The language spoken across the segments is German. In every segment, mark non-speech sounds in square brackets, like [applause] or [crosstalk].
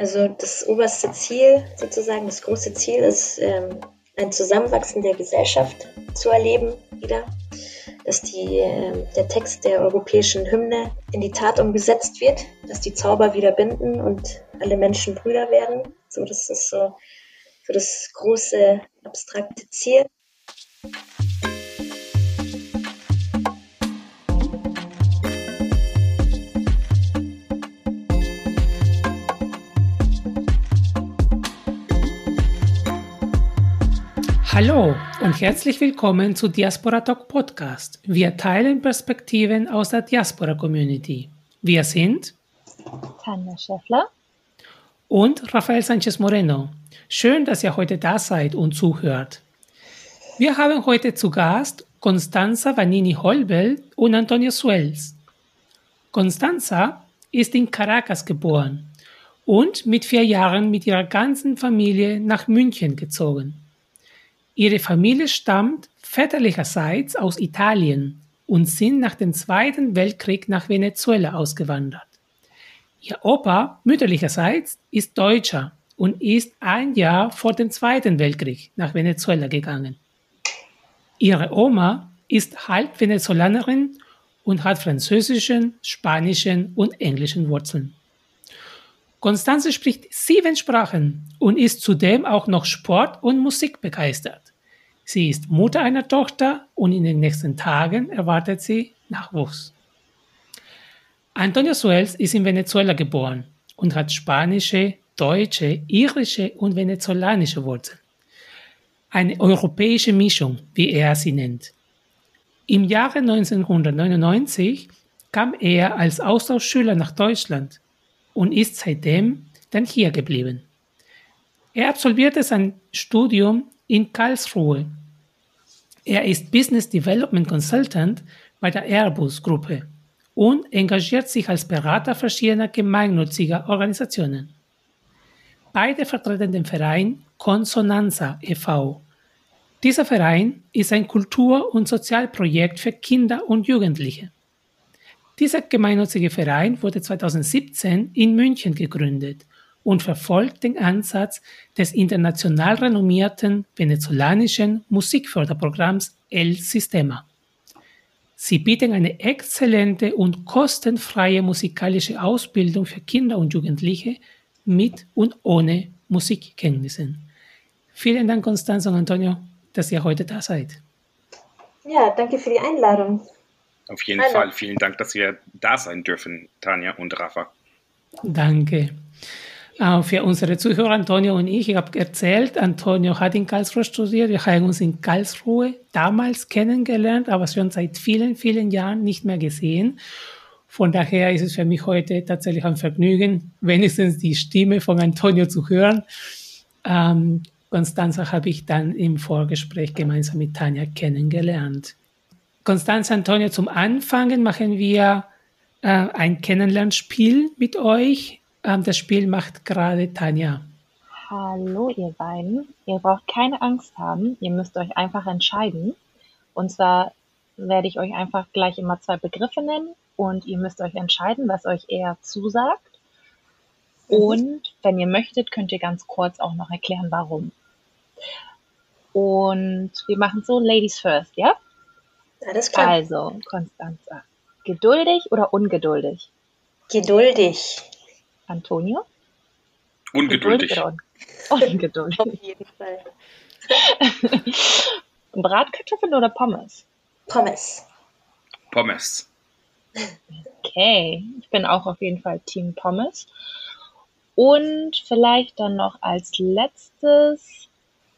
Also das oberste Ziel, sozusagen das große Ziel ist, ähm, ein Zusammenwachsen der Gesellschaft zu erleben wieder, dass die, äh, der Text der europäischen Hymne in die Tat umgesetzt wird, dass die Zauber wieder binden und alle Menschen Brüder werden. So, das ist so, so das große abstrakte Ziel. Hallo und herzlich willkommen zu Diaspora Talk Podcast. Wir teilen Perspektiven aus der Diaspora Community. Wir sind Tanja Schäffler und Rafael Sanchez Moreno. Schön, dass ihr heute da seid und zuhört. Wir haben heute zu Gast Constanza Vanini Holbel und Antonio Suels. Constanza ist in Caracas geboren und mit vier Jahren mit ihrer ganzen Familie nach München gezogen. Ihre Familie stammt väterlicherseits aus Italien und sind nach dem Zweiten Weltkrieg nach Venezuela ausgewandert. Ihr Opa mütterlicherseits ist Deutscher und ist ein Jahr vor dem Zweiten Weltkrieg nach Venezuela gegangen. Ihre Oma ist halb Venezolanerin und hat französischen, spanischen und englischen Wurzeln. Konstanze spricht sieben Sprachen und ist zudem auch noch Sport und Musik begeistert. Sie ist Mutter einer Tochter und in den nächsten Tagen erwartet sie Nachwuchs. Antonio Suels ist in Venezuela geboren und hat spanische, deutsche, irische und venezolanische Wurzeln. Eine europäische Mischung, wie er sie nennt. Im Jahre 1999 kam er als Austauschschüler nach Deutschland und ist seitdem dann hier geblieben. Er absolvierte sein Studium in Karlsruhe er ist Business Development Consultant bei der Airbus-Gruppe und engagiert sich als Berater verschiedener gemeinnütziger Organisationen. Beide vertreten den Verein Consonanza e.V. Dieser Verein ist ein Kultur- und Sozialprojekt für Kinder und Jugendliche. Dieser gemeinnützige Verein wurde 2017 in München gegründet und verfolgt den Ansatz des international renommierten venezolanischen Musikförderprogramms El Sistema. Sie bieten eine exzellente und kostenfreie musikalische Ausbildung für Kinder und Jugendliche mit und ohne Musikkenntnissen. Vielen Dank, Konstanz und Antonio, dass ihr heute da seid. Ja, danke für die Einladung. Auf jeden Hallo. Fall vielen Dank, dass wir da sein dürfen, Tanja und Rafa. Danke. Äh, für unsere Zuhörer, Antonio und ich, ich habe erzählt, Antonio hat in Karlsruhe studiert. Wir haben uns in Karlsruhe damals kennengelernt, aber schon seit vielen, vielen Jahren nicht mehr gesehen. Von daher ist es für mich heute tatsächlich ein Vergnügen, wenigstens die Stimme von Antonio zu hören. Ähm, Constanza habe ich dann im Vorgespräch gemeinsam mit Tanja kennengelernt. Constanza, Antonio, zum Anfangen machen wir äh, ein Kennenlernspiel mit euch. Ähm, das Spiel macht gerade Tanja. Hallo, ihr beiden. Ihr braucht keine Angst haben. Ihr müsst euch einfach entscheiden. Und zwar werde ich euch einfach gleich immer zwei Begriffe nennen und ihr müsst euch entscheiden, was euch eher zusagt. Mhm. Und wenn ihr möchtet, könnt ihr ganz kurz auch noch erklären, warum. Und wir machen so Ladies first, ja? Alles klar. Also, Konstanza. Geduldig oder ungeduldig? Geduldig. Antonio? Ungeduldig. [laughs] Ungeduldig. Auf jeden Fall. [laughs] Bratkartoffeln oder Pommes? Pommes. Pommes. Okay, ich bin auch auf jeden Fall Team Pommes. Und vielleicht dann noch als letztes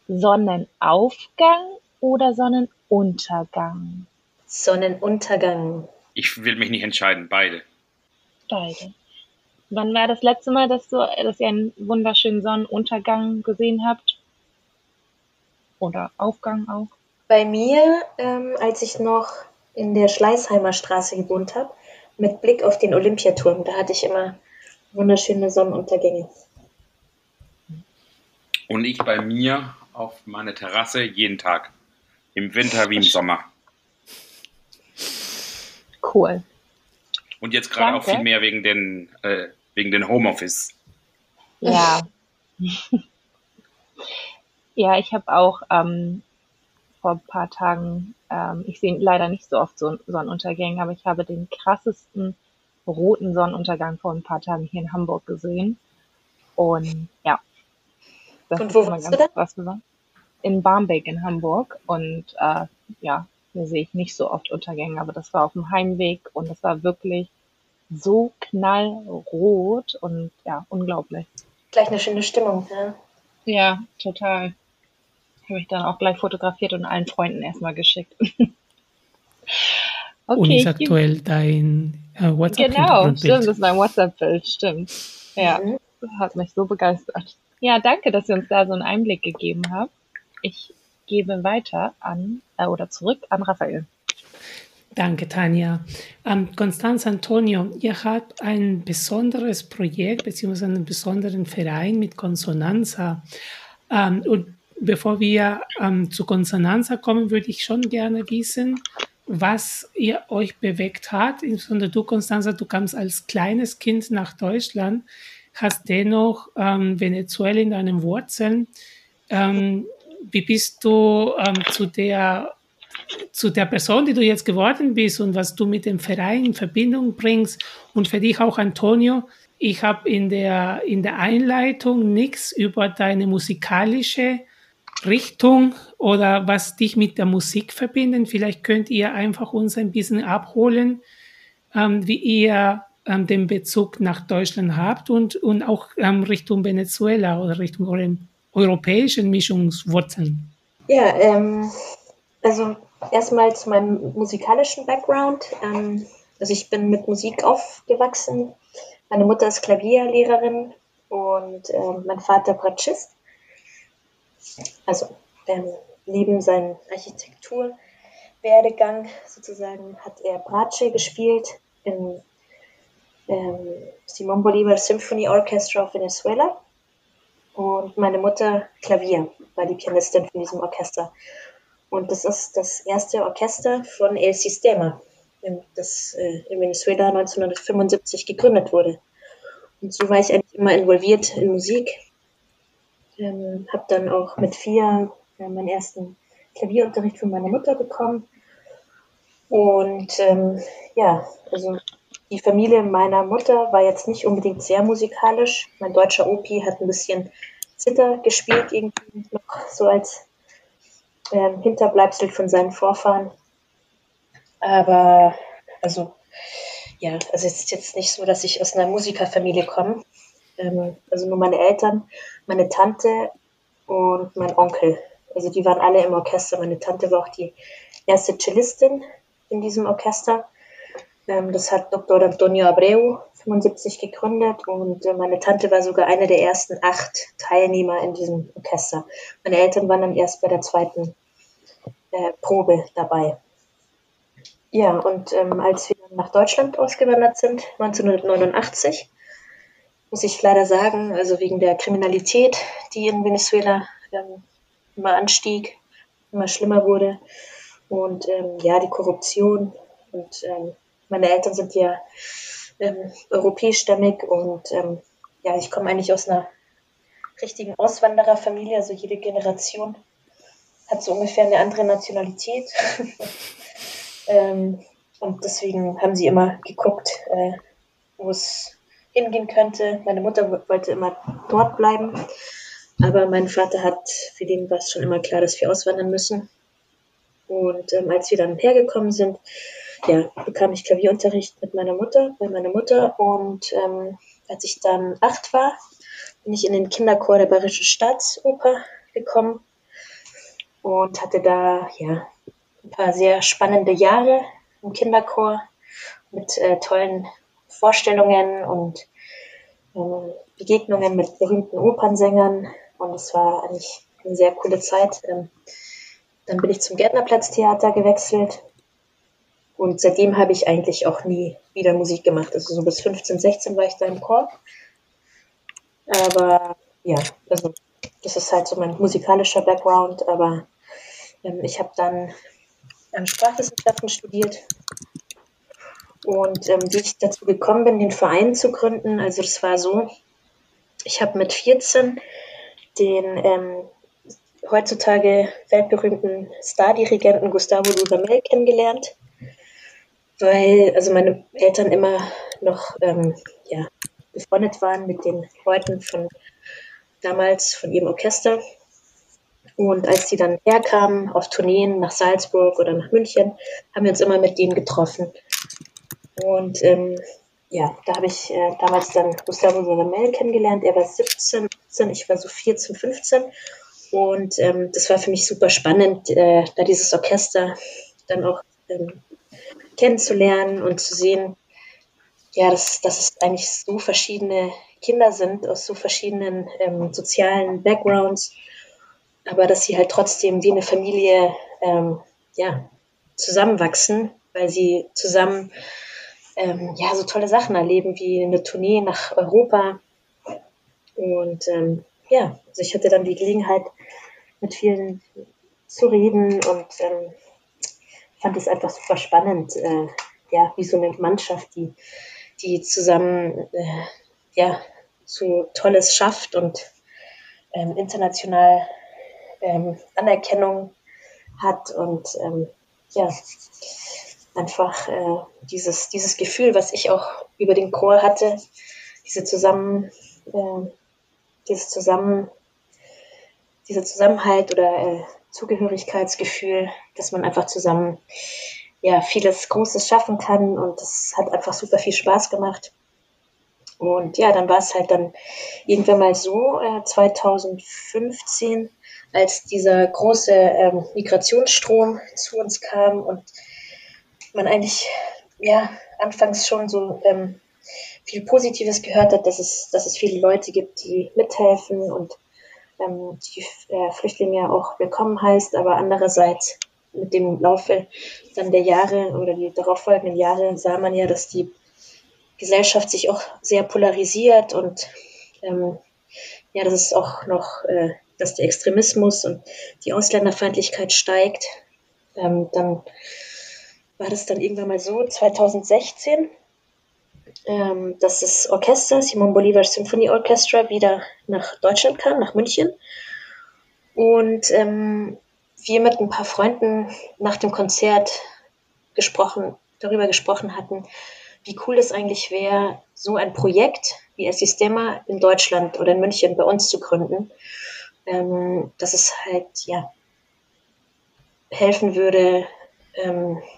Sonnenaufgang oder Sonnenuntergang? Sonnenuntergang. Ich will mich nicht entscheiden, beide. Beide. Wann war das letzte Mal, dass, du, dass ihr einen wunderschönen Sonnenuntergang gesehen habt? Oder Aufgang auch? Bei mir, ähm, als ich noch in der Schleißheimer Straße gewohnt habe, mit Blick auf den Olympiaturm, da hatte ich immer wunderschöne Sonnenuntergänge. Und ich bei mir auf meiner Terrasse jeden Tag. Im Winter wie im Sommer. Cool. Und jetzt gerade auch viel mehr wegen den äh, wegen den Homeoffice. Ja. [laughs] ja, ich habe auch ähm, vor ein paar Tagen, ähm, ich sehe leider nicht so oft so Sonnenuntergänge, aber ich habe den krassesten roten Sonnenuntergang vor ein paar Tagen hier in Hamburg gesehen. Und ja, das Und ist wo immer warst ganz du da? krass gewesen. In Barmbek in Hamburg. Und äh, ja, hier sehe ich nicht so oft Untergänge, aber das war auf dem Heimweg und das war wirklich so knallrot und ja, unglaublich. Gleich eine schöne Stimmung. Ja. Ja, total. Habe ich dann auch gleich fotografiert und allen Freunden erstmal geschickt. Und [laughs] ist okay, aktuell dein äh, genau, WhatsApp-Hintergrundbild. stimmt, das ist mein WhatsApp-Bild, stimmt. Ja, Mhm. hat mich so begeistert. Ja, danke, dass ihr uns da so einen Einblick gegeben habt. Ich gebe weiter an äh, oder zurück an Raphael. Danke, Tanja. Ähm, Constanz Antonio, ihr habt ein besonderes Projekt bzw. einen besonderen Verein mit Konsonanza. Ähm, und bevor wir ähm, zu Konsonanza kommen, würde ich schon gerne wissen, was ihr euch bewegt hat. Insbesondere du, Constanza, du kamst als kleines Kind nach Deutschland, hast dennoch ähm, Venezuela in deinen Wurzeln. Ähm, wie bist du ähm, zu der zu der Person, die du jetzt geworden bist und was du mit dem Verein in Verbindung bringst und für dich auch Antonio. Ich habe in der, in der Einleitung nichts über deine musikalische Richtung oder was dich mit der Musik verbindet. Vielleicht könnt ihr einfach uns ein bisschen abholen, ähm, wie ihr ähm, den Bezug nach Deutschland habt und, und auch ähm, Richtung Venezuela oder Richtung euren europäischen Mischungswurzeln. Ja, ähm, also erstmal zu meinem musikalischen Background. Ähm, also ich bin mit Musik aufgewachsen. Meine Mutter ist Klavierlehrerin und ähm, mein Vater Bratschist. Also neben seinem Architekturwerdegang sozusagen hat er Bratsche gespielt im ähm, Simon Bolivar Symphony Orchestra of Venezuela und meine Mutter Klavier, war die Pianistin von diesem Orchester. Und das ist das erste Orchester von El Sistema, das äh, in Venezuela 1975 gegründet wurde. Und so war ich eigentlich immer involviert in Musik. Ähm, habe dann auch mit vier äh, meinen ersten Klavierunterricht von meiner Mutter bekommen. Und ähm, ja, also die Familie meiner Mutter war jetzt nicht unbedingt sehr musikalisch. Mein deutscher Opi hat ein bisschen Zither gespielt, irgendwie noch so als ähm, Hinterbleibsel von seinen Vorfahren. Aber, also, ja, also es ist jetzt nicht so, dass ich aus einer Musikerfamilie komme. Ähm, also nur meine Eltern, meine Tante und mein Onkel. Also die waren alle im Orchester. Meine Tante war auch die erste Cellistin in diesem Orchester. Ähm, das hat Dr. Antonio Abreu 75 gegründet und äh, meine Tante war sogar eine der ersten acht Teilnehmer in diesem Orchester. Meine Eltern waren dann erst bei der zweiten äh, Probe dabei. Ja, und ähm, als wir nach Deutschland ausgewandert sind, 1989, muss ich leider sagen, also wegen der Kriminalität, die in Venezuela ähm, immer anstieg, immer schlimmer wurde und ähm, ja, die Korruption und ähm, meine Eltern sind ja ähm, europäischstämmig und ähm, ja, ich komme eigentlich aus einer richtigen Auswandererfamilie, also jede Generation hat so ungefähr eine andere Nationalität. [laughs] ähm, und deswegen haben sie immer geguckt, äh, wo es hingehen könnte. Meine Mutter wollte immer dort bleiben, aber mein Vater hat, für den war es schon immer klar, dass wir auswandern müssen. Und ähm, als wir dann hergekommen sind, ja, bekam ich Klavierunterricht mit meiner Mutter, bei meiner Mutter. Und ähm, als ich dann acht war, bin ich in den Kinderchor der Bayerischen Staatsoper gekommen und hatte da ja ein paar sehr spannende Jahre im Kinderchor mit äh, tollen Vorstellungen und ähm, Begegnungen mit berühmten Opernsängern. Und es war eigentlich eine sehr coole Zeit. Ähm, dann bin ich zum Gärtnerplatztheater gewechselt und seitdem habe ich eigentlich auch nie wieder Musik gemacht. Also so bis 15, 16 war ich da im Chor. Aber ja, also das ist halt so mein musikalischer Background. Aber ähm, ich habe dann ähm, Sprachwissenschaften studiert. Und ähm, wie ich dazu gekommen bin, den Verein zu gründen, also das war so, ich habe mit 14 den ähm, heutzutage weltberühmten Stardirigenten Gustavo Dudamel kennengelernt, weil also meine Eltern immer noch ähm, ja, befreundet waren mit den Leuten von damals von ihrem Orchester. Und als die dann herkamen auf Tourneen nach Salzburg oder nach München, haben wir uns immer mit denen getroffen. Und ähm, ja, da habe ich äh, damals dann Gustavo Solamel kennengelernt. Er war 17, 17, ich war so 14, 15. Und ähm, das war für mich super spannend, äh, da dieses Orchester dann auch ähm, kennenzulernen und zu sehen, ja, dass, dass es eigentlich so verschiedene Kinder sind aus so verschiedenen ähm, sozialen Backgrounds, aber dass sie halt trotzdem wie eine Familie ähm, ja, zusammenwachsen, weil sie zusammen ähm, ja, so tolle Sachen erleben wie eine Tournee nach Europa. Und ähm, ja, also ich hatte dann die Gelegenheit, mit vielen zu reden und ähm, fand es einfach super spannend, äh, ja, wie so eine Mannschaft, die, die zusammen äh, ja, so Tolles schafft und ähm, international ähm, Anerkennung hat und ähm, ja, einfach äh, dieses, dieses Gefühl, was ich auch über den Chor hatte, diese zusammen, äh, dieses zusammen, dieser Zusammenhalt oder äh, Zugehörigkeitsgefühl, dass man einfach zusammen ja vieles Großes schaffen kann und das hat einfach super viel Spaß gemacht. Und ja, dann war es halt dann irgendwann mal so, äh, 2015, als dieser große ähm, Migrationsstrom zu uns kam und man eigentlich ja anfangs schon so ähm, viel Positives gehört hat, dass es, dass es viele Leute gibt, die mithelfen und ähm, die äh, Flüchtlinge auch willkommen heißt, aber andererseits mit dem Laufe dann der Jahre oder die darauffolgenden Jahre sah man ja, dass die Gesellschaft sich auch sehr polarisiert und ähm, ja, dass es auch noch, äh, dass der Extremismus und die Ausländerfeindlichkeit steigt. Ähm, dann war das dann irgendwann mal so, 2016, ähm, dass das Orchester, Simon Bolivar Symphony Orchestra, wieder nach Deutschland kam, nach München. Und ähm, wir mit ein paar Freunden nach dem Konzert gesprochen, darüber gesprochen hatten, wie cool es eigentlich wäre, so ein Projekt wie El Sistema in Deutschland oder in München bei uns zu gründen. Ähm, dass es halt, ja, helfen würde,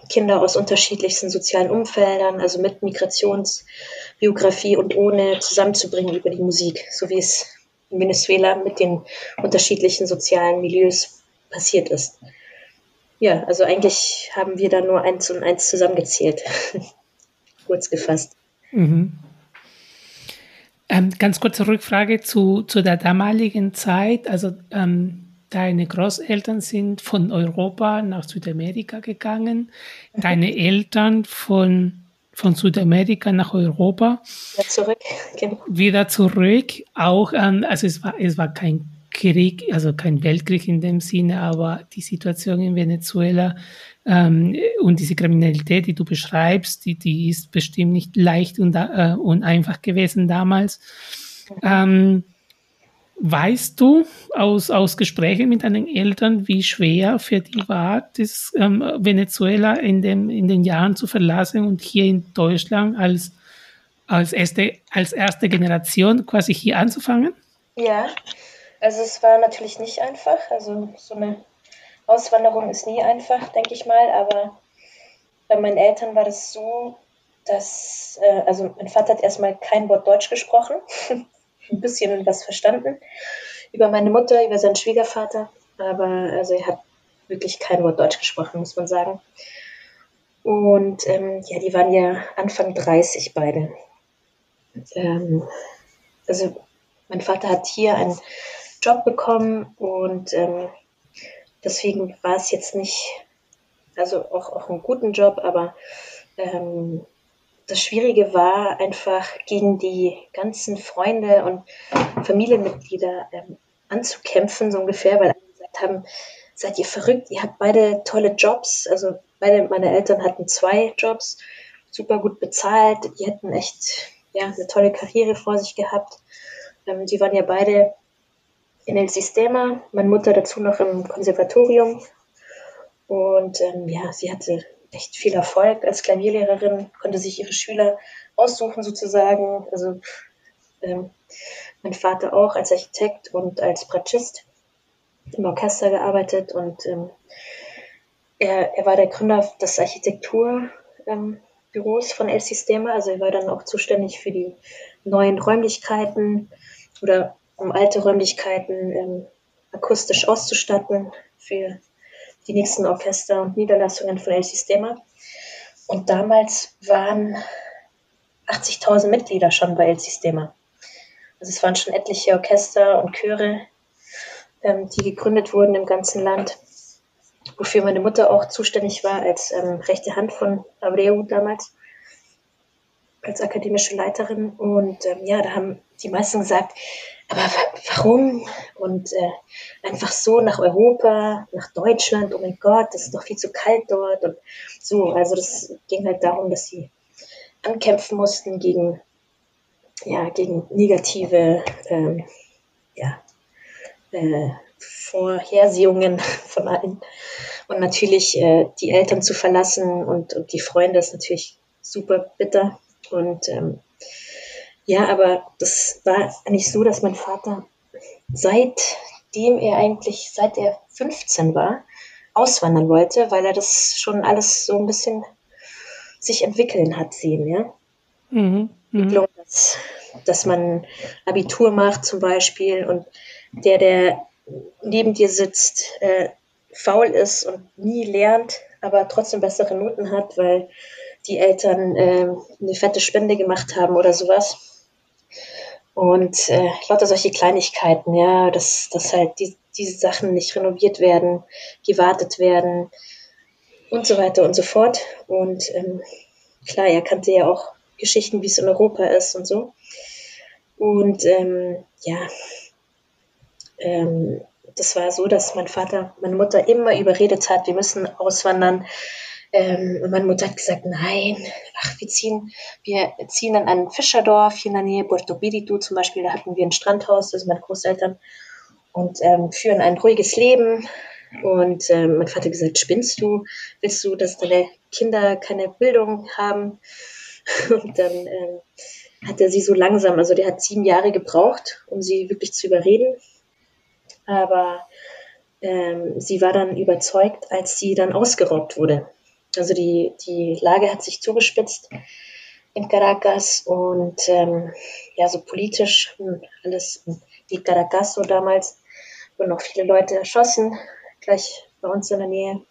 Kinder aus unterschiedlichsten sozialen Umfeldern, also mit Migrationsbiografie und ohne zusammenzubringen über die Musik, so wie es in Venezuela mit den unterschiedlichen sozialen Milieus passiert ist. Ja, also eigentlich haben wir da nur eins und eins zusammengezählt, [laughs] kurz gefasst. Mhm. Ähm, ganz kurze Rückfrage zu, zu der damaligen Zeit. Also ähm, Deine Großeltern sind von Europa nach Südamerika gegangen, deine [laughs] Eltern von, von Südamerika nach Europa. Wieder zurück. Genau. Wieder zurück. Auch, ähm, also es war, es war kein Krieg, also kein Weltkrieg in dem Sinne, aber die Situation in Venezuela ähm, und diese Kriminalität, die du beschreibst, die, die ist bestimmt nicht leicht und, äh, und einfach gewesen damals. Mhm. Ähm, Weißt du aus, aus Gesprächen mit deinen Eltern, wie schwer für die war, das ähm, Venezuela in, dem, in den Jahren zu verlassen und hier in Deutschland als, als, erste, als erste Generation quasi hier anzufangen? Ja, also es war natürlich nicht einfach. Also so eine Auswanderung ist nie einfach, denke ich mal. Aber bei meinen Eltern war das so, dass, äh, also mein Vater hat erstmal kein Wort Deutsch gesprochen. [laughs] ein bisschen was verstanden über meine Mutter, über seinen Schwiegervater, aber also er hat wirklich kein Wort Deutsch gesprochen, muss man sagen. Und ähm, ja, die waren ja Anfang 30 beide. Ähm, also mein Vater hat hier einen Job bekommen und ähm, deswegen war es jetzt nicht, also auch, auch einen guten Job, aber ähm, das Schwierige war einfach gegen die ganzen Freunde und Familienmitglieder ähm, anzukämpfen, so ungefähr, weil alle gesagt haben, seid ihr verrückt, ihr habt beide tolle Jobs, also beide meine Eltern hatten zwei Jobs, super gut bezahlt, die hätten echt ja, eine tolle Karriere vor sich gehabt. Ähm, die waren ja beide in El Sistema, meine Mutter dazu noch im Konservatorium. Und ähm, ja, sie hatte echt viel Erfolg als Klavierlehrerin, konnte sich ihre Schüler aussuchen sozusagen. Also ähm, mein Vater auch als Architekt und als Bratschist im Orchester gearbeitet und ähm, er, er war der Gründer des Architekturbüros ähm, von El Sistema, also er war dann auch zuständig für die neuen Räumlichkeiten oder um alte Räumlichkeiten ähm, akustisch auszustatten für die nächsten Orchester und Niederlassungen von El Sistema. Und damals waren 80.000 Mitglieder schon bei El Sistema. Also es waren schon etliche Orchester und Chöre, ähm, die gegründet wurden im ganzen Land, wofür meine Mutter auch zuständig war als ähm, rechte Hand von Abreu damals, als akademische Leiterin. Und ähm, ja, da haben die meisten gesagt, aber warum? Und äh, einfach so nach Europa, nach Deutschland, oh mein Gott, das ist doch viel zu kalt dort. Und so, also das ging halt darum, dass sie ankämpfen mussten gegen, ja, gegen negative ähm, ja, äh, Vorhersehungen [laughs] von allen. Und natürlich äh, die Eltern zu verlassen und, und die Freunde ist natürlich super bitter. Und ähm, ja, aber das war nicht so, dass mein Vater seitdem er eigentlich, seit er 15 war, auswandern wollte, weil er das schon alles so ein bisschen sich entwickeln hat sehen, ja. Mhm. Mhm. Dass, dass man Abitur macht zum Beispiel und der, der neben dir sitzt, äh, faul ist und nie lernt, aber trotzdem bessere Noten hat, weil die Eltern äh, eine fette Spende gemacht haben oder sowas. Und äh, lauter solche Kleinigkeiten, ja, dass, dass halt die, diese Sachen nicht renoviert werden, gewartet werden und so weiter und so fort. Und ähm, klar, er kannte ja auch Geschichten, wie es in Europa ist und so. Und ähm, ja, ähm, das war so, dass mein Vater meine Mutter immer überredet hat, wir müssen auswandern. Ähm, und meine Mutter hat gesagt, nein, ach, wir ziehen, wir ziehen an ein Fischerdorf hier in der Nähe, Puerto Piritu zum Beispiel, da hatten wir ein Strandhaus, das sind meine Großeltern, und ähm, führen ein ruhiges Leben. Und ähm, mein Vater gesagt, spinnst du? Willst du, dass deine Kinder keine Bildung haben? [laughs] Und dann ähm, hat er sie so langsam, also der hat sieben Jahre gebraucht, um sie wirklich zu überreden. Aber ähm, sie war dann überzeugt, als sie dann ausgeraubt wurde. Also die, die Lage hat sich zugespitzt in Caracas und ähm, ja, so politisch alles wie Caracas so damals wurden noch viele Leute erschossen, gleich bei uns in der Nähe,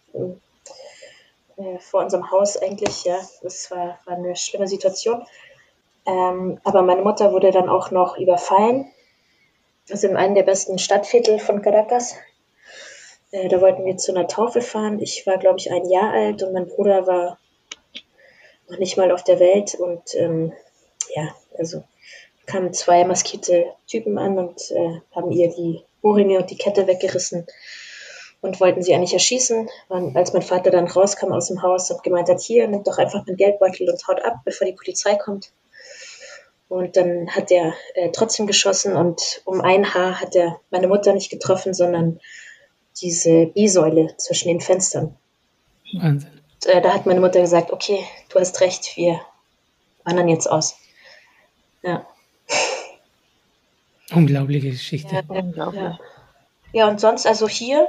äh, vor unserem Haus eigentlich, ja. Das war, war eine schlimme Situation. Ähm, aber meine Mutter wurde dann auch noch überfallen. Also in einem der besten Stadtviertel von Caracas. Äh, da wollten wir zu einer Taufe fahren. Ich war, glaube ich, ein Jahr alt und mein Bruder war noch nicht mal auf der Welt. Und ähm, ja, also kamen zwei maskierte Typen an und äh, haben ihr die Ohrringe und die Kette weggerissen und wollten sie eigentlich erschießen. Und als mein Vater dann rauskam aus dem Haus und gemeint hat, hier, nimmt doch einfach meinen Geldbeutel und haut ab, bevor die Polizei kommt. Und dann hat er äh, trotzdem geschossen und um ein Haar hat er meine Mutter nicht getroffen, sondern diese B-Säule zwischen den Fenstern. Wahnsinn. Und, äh, da hat meine Mutter gesagt, okay, du hast recht, wir wandern jetzt aus. Ja. Unglaubliche Geschichte. Ja, unglaublich. Ja. ja, und sonst, also hier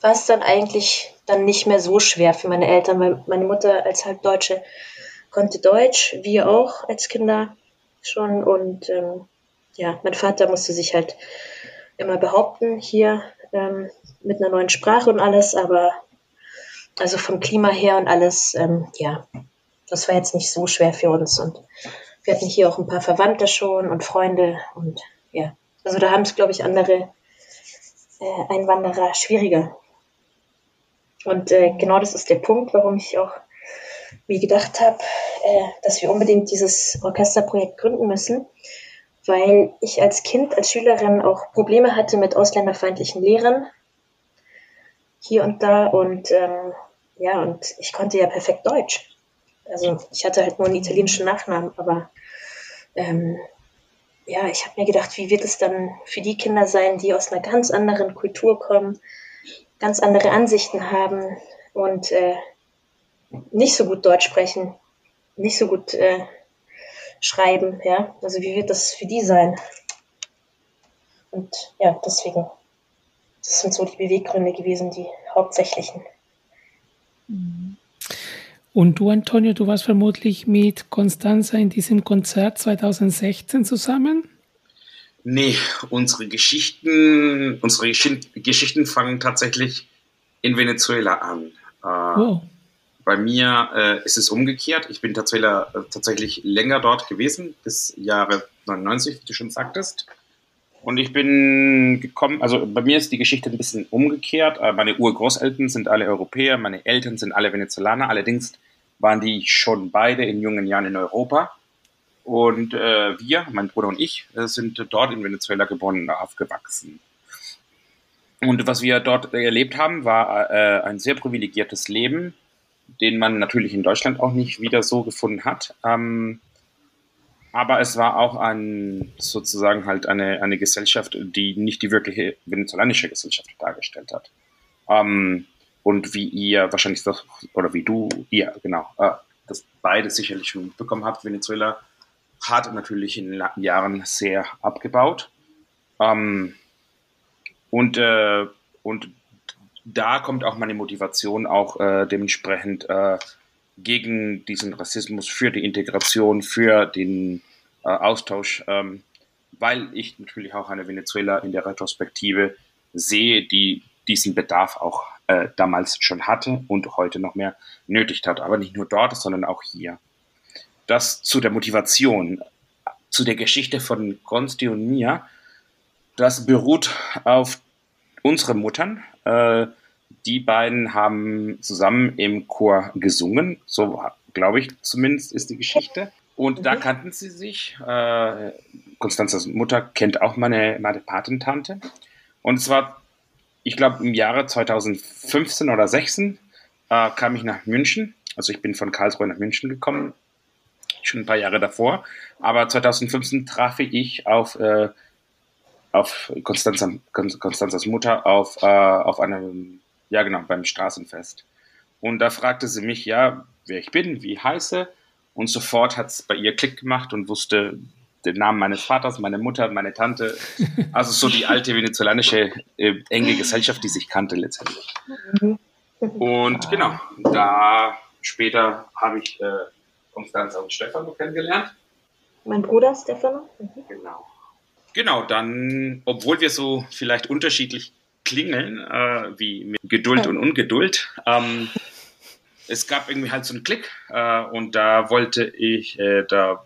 war es dann eigentlich dann nicht mehr so schwer für meine Eltern, weil meine Mutter als Halbdeutsche konnte Deutsch, wir auch als Kinder schon. Und ähm, ja, mein Vater musste sich halt immer behaupten hier ähm, mit einer neuen Sprache und alles, aber also vom Klima her und alles, ähm, ja, das war jetzt nicht so schwer für uns. Und wir hatten hier auch ein paar Verwandte schon und Freunde und ja, also da haben es, glaube ich, andere äh, Einwanderer schwieriger. Und äh, genau das ist der Punkt, warum ich auch mir gedacht habe, äh, dass wir unbedingt dieses Orchesterprojekt gründen müssen, weil ich als Kind, als Schülerin auch Probleme hatte mit ausländerfeindlichen Lehrern hier und da und ähm, ja, und ich konnte ja perfekt Deutsch. Also ich hatte halt nur einen italienischen Nachnamen, aber ähm, ja, ich habe mir gedacht, wie wird es dann für die Kinder sein, die aus einer ganz anderen Kultur kommen, ganz andere Ansichten haben und äh, nicht so gut Deutsch sprechen, nicht so gut äh, schreiben, ja. Also wie wird das für die sein? Und ja, deswegen, das sind so die Beweggründe gewesen, die hauptsächlichen. Und du, Antonio, du warst vermutlich mit Constanza in diesem Konzert 2016 zusammen? Nee, unsere Geschichten, unsere Geschichten fangen tatsächlich in Venezuela an. Äh, oh. Bei mir äh, ist es umgekehrt. Ich bin tatsächlich, äh, tatsächlich länger dort gewesen, bis Jahre 99, wie du schon sagtest. Und ich bin gekommen, also bei mir ist die Geschichte ein bisschen umgekehrt. Äh, meine Urgroßeltern sind alle Europäer, meine Eltern sind alle Venezolaner. Allerdings waren die schon beide in jungen Jahren in Europa. Und äh, wir, mein Bruder und ich, äh, sind dort in Venezuela geboren und aufgewachsen. Und was wir dort erlebt haben, war äh, ein sehr privilegiertes Leben, den man natürlich in Deutschland auch nicht wieder so gefunden hat. Ähm, aber es war auch ein, sozusagen halt eine, eine Gesellschaft, die nicht die wirkliche venezolanische Gesellschaft dargestellt hat. Ähm, und wie ihr wahrscheinlich das, oder wie du, ihr, genau, äh, das beide sicherlich schon mitbekommen habt, Venezuela hat natürlich in den Jahren sehr abgebaut. Ähm, und, äh, und da kommt auch meine Motivation auch äh, dementsprechend äh, gegen diesen Rassismus, für die Integration, für den äh, Austausch, ähm, weil ich natürlich auch eine Venezuela in der Retrospektive sehe, die diesen Bedarf auch äh, damals schon hatte und heute noch mehr nötig hat. Aber nicht nur dort, sondern auch hier. Das zu der Motivation, zu der Geschichte von Konsti und mir, das beruht auf unsere Muttern. Äh, die beiden haben zusammen im Chor gesungen, so glaube ich zumindest ist die Geschichte. Und mhm. da kannten sie sich. Äh, Konstanzas Mutter kennt auch meine, meine Patentante. Und es war, ich glaube, im Jahre 2015 oder 16 äh, kam ich nach München. Also ich bin von Karlsruhe nach München gekommen, schon ein paar Jahre davor. Aber 2015 traf ich auf, äh, auf Konstanza, Konstanzas Mutter auf, äh, auf einem ja, genau, beim Straßenfest. Und da fragte sie mich, ja, wer ich bin, wie ich heiße. Und sofort hat es bei ihr Klick gemacht und wusste den Namen meines Vaters, meine Mutter, meine Tante. [laughs] Also so die alte venezolanische äh, enge Gesellschaft, die sich kannte letztendlich. Und genau, da später habe ich äh, Konstanza und Stefano kennengelernt. Mein Bruder Stefano. Mhm. Genau. Genau, dann, obwohl wir so vielleicht unterschiedlich klingeln, äh, wie mit Geduld und Ungeduld. Ähm, es gab irgendwie halt so einen Klick äh, und da wollte ich äh, da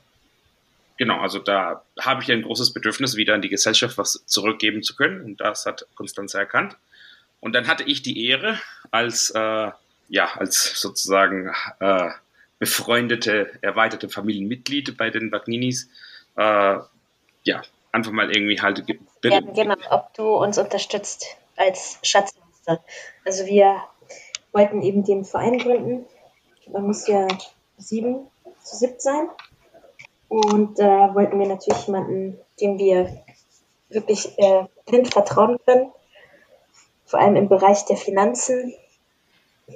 genau, also da habe ich ein großes Bedürfnis, wieder in die Gesellschaft was zurückgeben zu können. Und das hat Konstanze erkannt. Und dann hatte ich die Ehre, als, äh, ja, als sozusagen äh, befreundete, erweiterte Familienmitglied bei den Wagninis, äh, ja, einfach mal irgendwie halt. Ja, genau, ob du uns unterstützt als Schatzmeister. Also wir wollten eben den Verein gründen. Man muss ja sieben zu siebt sein. Und da äh, wollten wir natürlich jemanden, dem wir wirklich äh, blind vertrauen können. Vor allem im Bereich der Finanzen,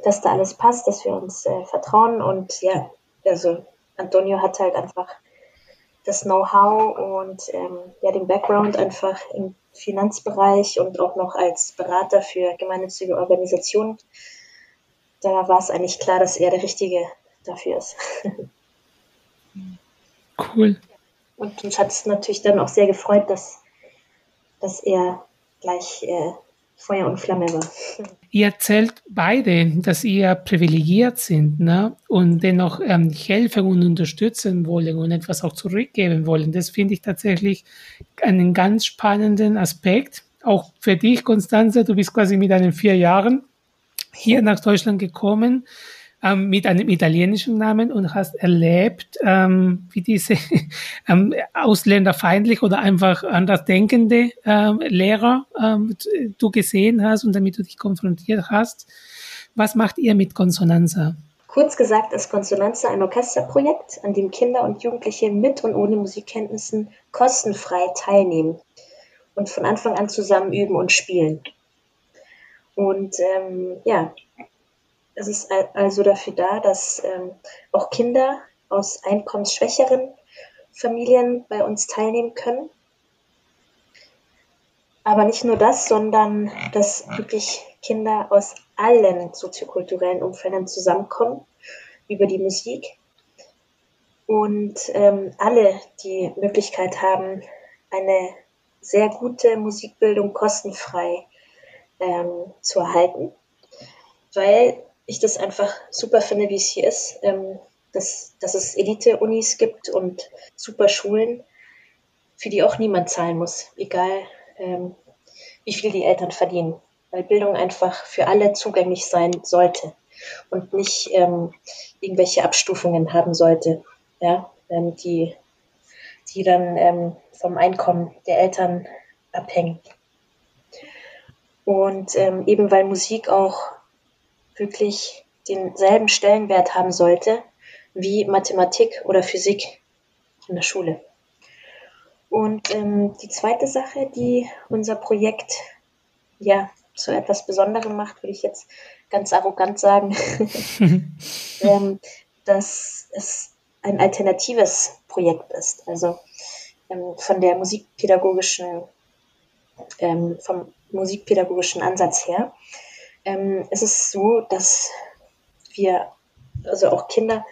dass da alles passt, dass wir uns äh, vertrauen. Und ja, also Antonio hat halt einfach das Know-how und ähm, ja, den Background einfach im Finanzbereich und auch noch als Berater für gemeinnützige Organisationen. Da war es eigentlich klar, dass er der Richtige dafür ist. [laughs] Cool. Und uns hat es natürlich dann auch sehr gefreut, dass, dass er gleich äh, Feuer und Flamme war. [laughs] Ihr erzählt beide, dass ihr privilegiert sind ne? und dennoch ähm, helfen und unterstützen wollen und etwas auch zurückgeben wollen. Das finde ich tatsächlich einen ganz spannenden Aspekt. Auch für dich, Konstanze, du bist quasi mit deinen vier Jahren hier nach Deutschland gekommen ähm, mit einem italienischen Namen und hast erlebt, ähm, wie diese [laughs] ähm, ausländerfeindlich oder einfach anders denkende ähm, Lehrer ähm, du gesehen hast und damit du dich konfrontiert hast. Was macht ihr mit Konsonanza? Kurz gesagt ist Konsonanza ein Orchesterprojekt, an dem Kinder und Jugendliche mit und ohne Musikkenntnissen kostenfrei teilnehmen und von Anfang an zusammen üben und spielen. Und ähm, ja, es ist also dafür da, dass ähm, auch Kinder aus einkommensschwächeren Familien bei uns teilnehmen können. Aber nicht nur das, sondern dass wirklich Kinder aus allen soziokulturellen Umfeldern zusammenkommen über die Musik und ähm, alle die Möglichkeit haben, eine sehr gute Musikbildung kostenfrei ähm, zu erhalten, weil ich das einfach super finde, wie es hier ist, ähm, dass, dass es Elite-Unis gibt und super Schulen, für die auch niemand zahlen muss, egal ähm, wie viel die Eltern verdienen, weil Bildung einfach für alle zugänglich sein sollte und nicht ähm, irgendwelche Abstufungen haben sollte, ja, ähm, die, die dann ähm, vom Einkommen der Eltern abhängen. Und ähm, eben weil Musik auch wirklich denselben Stellenwert haben sollte wie Mathematik oder Physik in der Schule. Und ähm, die zweite Sache, die unser Projekt ja zu etwas Besonderem macht, würde ich jetzt ganz arrogant sagen, [laughs] ähm, dass es ein alternatives Projekt ist. Also ähm, von der musikpädagogischen, ähm, vom musikpädagogischen Ansatz her. Ähm, es ist so, dass wir, also auch Kinder,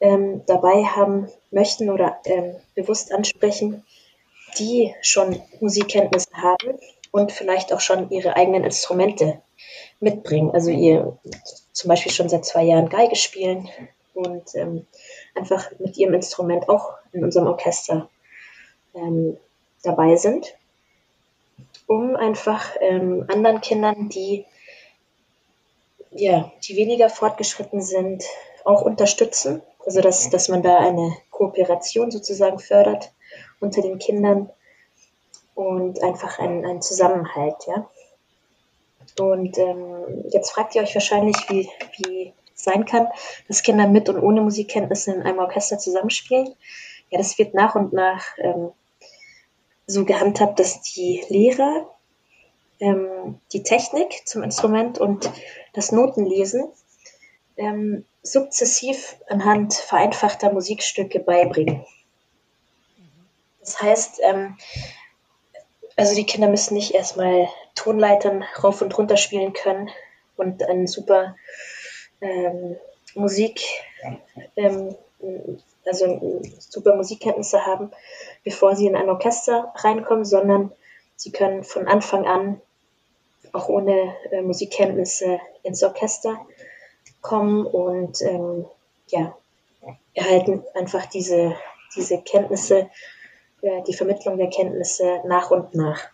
ähm, dabei haben möchten oder ähm, bewusst ansprechen, die schon Musikkenntnisse haben und vielleicht auch schon ihre eigenen Instrumente mitbringen. Also ihr zum Beispiel schon seit zwei Jahren Geige spielen und ähm, einfach mit ihrem Instrument auch in unserem Orchester ähm, dabei sind, um einfach ähm, anderen Kindern, die ja, die weniger fortgeschritten sind, auch unterstützen. Also dass, dass man da eine Kooperation sozusagen fördert unter den Kindern und einfach einen, einen Zusammenhalt, ja. Und ähm, jetzt fragt ihr euch wahrscheinlich, wie, wie es sein kann, dass Kinder mit und ohne Musikkenntnisse in einem Orchester zusammenspielen. Ja, das wird nach und nach ähm, so gehandhabt, dass die Lehrer ähm, die Technik zum Instrument und das Notenlesen ähm, sukzessiv anhand vereinfachter Musikstücke beibringen. Das heißt, ähm, also die Kinder müssen nicht erstmal Tonleitern rauf und runter spielen können und eine super ähm, Musik, ähm, also super Musikkenntnisse haben, bevor sie in ein Orchester reinkommen, sondern sie können von Anfang an auch ohne äh, Musikkenntnisse ins Orchester kommen und ähm, ja, erhalten einfach diese, diese Kenntnisse, äh, die Vermittlung der Kenntnisse nach und nach.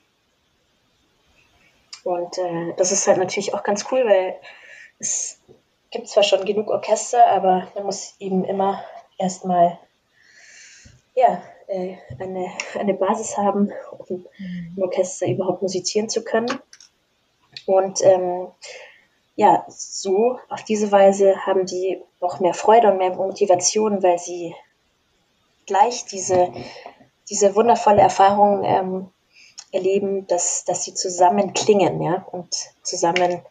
Und äh, das ist halt natürlich auch ganz cool, weil es gibt zwar schon genug Orchester, aber man muss eben immer erstmal ja, äh, eine, eine Basis haben, um im Orchester überhaupt musizieren zu können. Und ähm, ja, so auf diese Weise haben die noch mehr Freude und mehr Motivation, weil sie gleich diese, diese wundervolle Erfahrung ähm, erleben, dass, dass sie zusammen klingen ja, und zusammen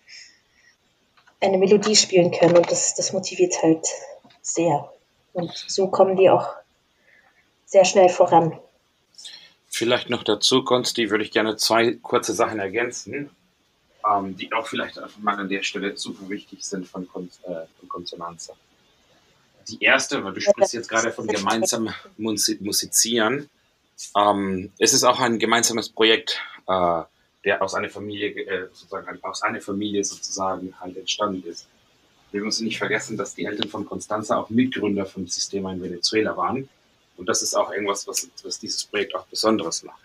eine Melodie spielen können. Und das, das motiviert halt sehr. Und so kommen die auch sehr schnell voran. Vielleicht noch dazu, Konsti, würde ich gerne zwei kurze Sachen ergänzen ähm, die auch vielleicht einfach mal an der Stelle super wichtig sind von, Kon äh, von Konsonanza. Die erste, weil du sprichst jetzt gerade von gemeinsamem Musizieren. Ähm, es ist auch ein gemeinsames Projekt, äh, der aus einer Familie, äh, sozusagen, aus einer Familie sozusagen halt entstanden ist. Wir müssen nicht vergessen, dass die Eltern von Constanza auch Mitgründer vom System in Venezuela waren. Und das ist auch irgendwas, was, was dieses Projekt auch Besonderes macht.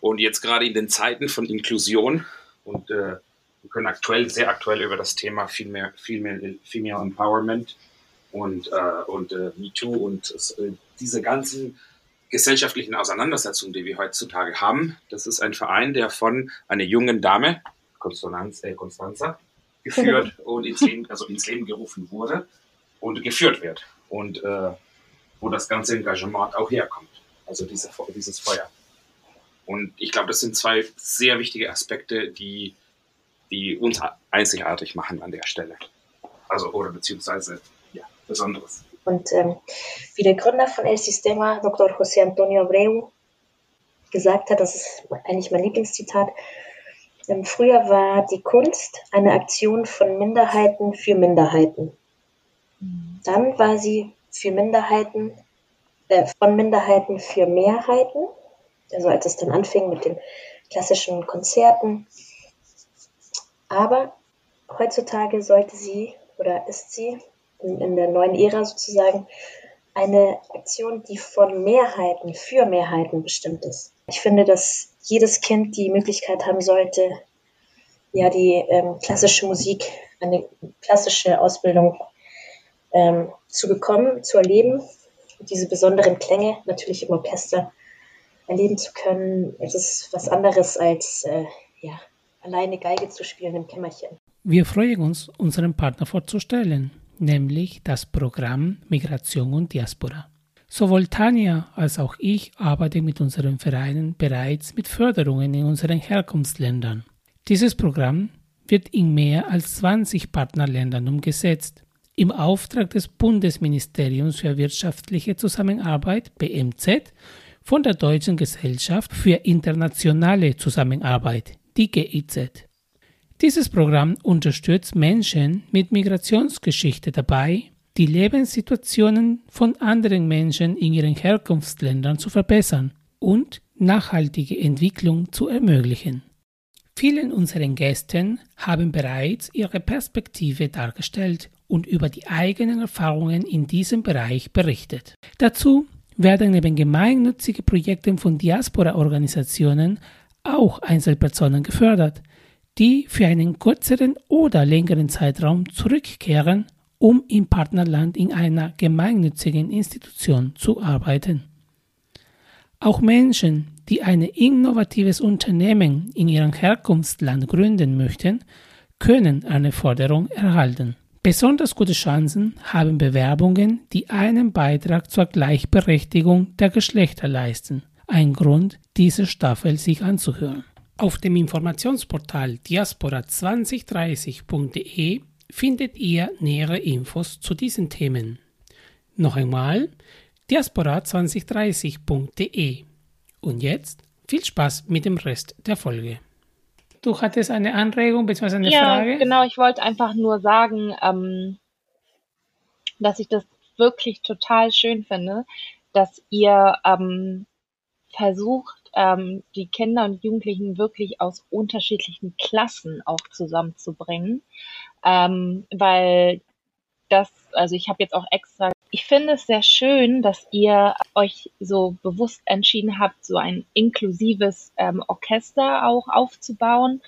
Und jetzt gerade in den Zeiten von Inklusion und äh, wir können aktuell, sehr aktuell über das Thema Female, Female, Female Empowerment und, äh, und äh, MeToo und äh, diese ganzen gesellschaftlichen Auseinandersetzungen, die wir heutzutage haben. Das ist ein Verein, der von einer jungen Dame, Constanza, äh, [laughs] geführt und ins Leben, also ins Leben gerufen wurde. und geführt wird und äh, wo das ganze Engagement auch herkommt. Also diese, dieses Feuer. Und ich glaube, das sind zwei sehr wichtige Aspekte, die, die uns einzigartig machen an der Stelle. Also, oder beziehungsweise, ja, Besonderes. Und ähm, wie der Gründer von El Sistema, Dr. José Antonio Abreu, gesagt hat, das ist eigentlich mein Lieblingszitat, ähm, früher war die Kunst eine Aktion von Minderheiten für Minderheiten. Dann war sie für Minderheiten, äh, von Minderheiten für Mehrheiten. Also als es dann anfing mit den klassischen Konzerten. Aber heutzutage sollte sie oder ist sie in, in der neuen Ära sozusagen eine Aktion, die von Mehrheiten für Mehrheiten bestimmt ist. Ich finde, dass jedes Kind die Möglichkeit haben sollte, ja, die ähm, klassische Musik, eine klassische Ausbildung ähm, zu bekommen, zu erleben, diese besonderen Klänge natürlich im Orchester erleben zu können. Es ist was anderes als äh, ja, alleine Geige zu spielen im Kämmerchen. Wir freuen uns, unseren Partner vorzustellen, nämlich das Programm Migration und Diaspora. Sowohl Tanja als auch ich arbeiten mit unseren Vereinen bereits mit Förderungen in unseren Herkunftsländern. Dieses Programm wird in mehr als 20 Partnerländern umgesetzt. Im Auftrag des Bundesministeriums für wirtschaftliche Zusammenarbeit BMZ von der Deutschen Gesellschaft für internationale Zusammenarbeit, die GIZ. Dieses Programm unterstützt Menschen mit Migrationsgeschichte dabei, die Lebenssituationen von anderen Menschen in ihren Herkunftsländern zu verbessern und nachhaltige Entwicklung zu ermöglichen. Vielen unseren Gästen haben bereits ihre Perspektive dargestellt und über die eigenen Erfahrungen in diesem Bereich berichtet. Dazu werden neben gemeinnützigen Projekten von Diaspora-Organisationen auch Einzelpersonen gefördert, die für einen kürzeren oder längeren Zeitraum zurückkehren, um im Partnerland in einer gemeinnützigen Institution zu arbeiten. Auch Menschen, die ein innovatives Unternehmen in ihrem Herkunftsland gründen möchten, können eine Förderung erhalten. Besonders gute Chancen haben Bewerbungen, die einen Beitrag zur Gleichberechtigung der Geschlechter leisten. Ein Grund, diese Staffel sich anzuhören. Auf dem Informationsportal diaspora2030.de findet ihr nähere Infos zu diesen Themen. Noch einmal diaspora2030.de. Und jetzt viel Spaß mit dem Rest der Folge. Du hattest eine Anregung bzw. eine ja, Frage? Ja, genau. Ich wollte einfach nur sagen, ähm, dass ich das wirklich total schön finde, dass ihr ähm, versucht, ähm, die Kinder und Jugendlichen wirklich aus unterschiedlichen Klassen auch zusammenzubringen, ähm, weil das, also ich habe jetzt auch extra ich finde es sehr schön, dass ihr euch so bewusst entschieden habt, so ein inklusives ähm, Orchester auch aufzubauen.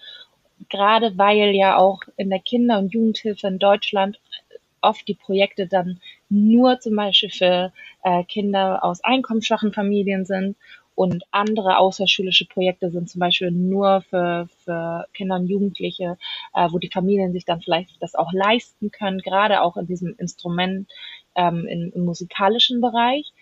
Gerade weil ja auch in der Kinder- und Jugendhilfe in Deutschland oft die Projekte dann nur zum Beispiel für äh, Kinder aus einkommensschwachen Familien sind und andere außerschulische Projekte sind zum Beispiel nur für, für Kinder und Jugendliche, äh, wo die Familien sich dann vielleicht das auch leisten können, gerade auch in diesem Instrument ähm, im, im musikalischen Bereich.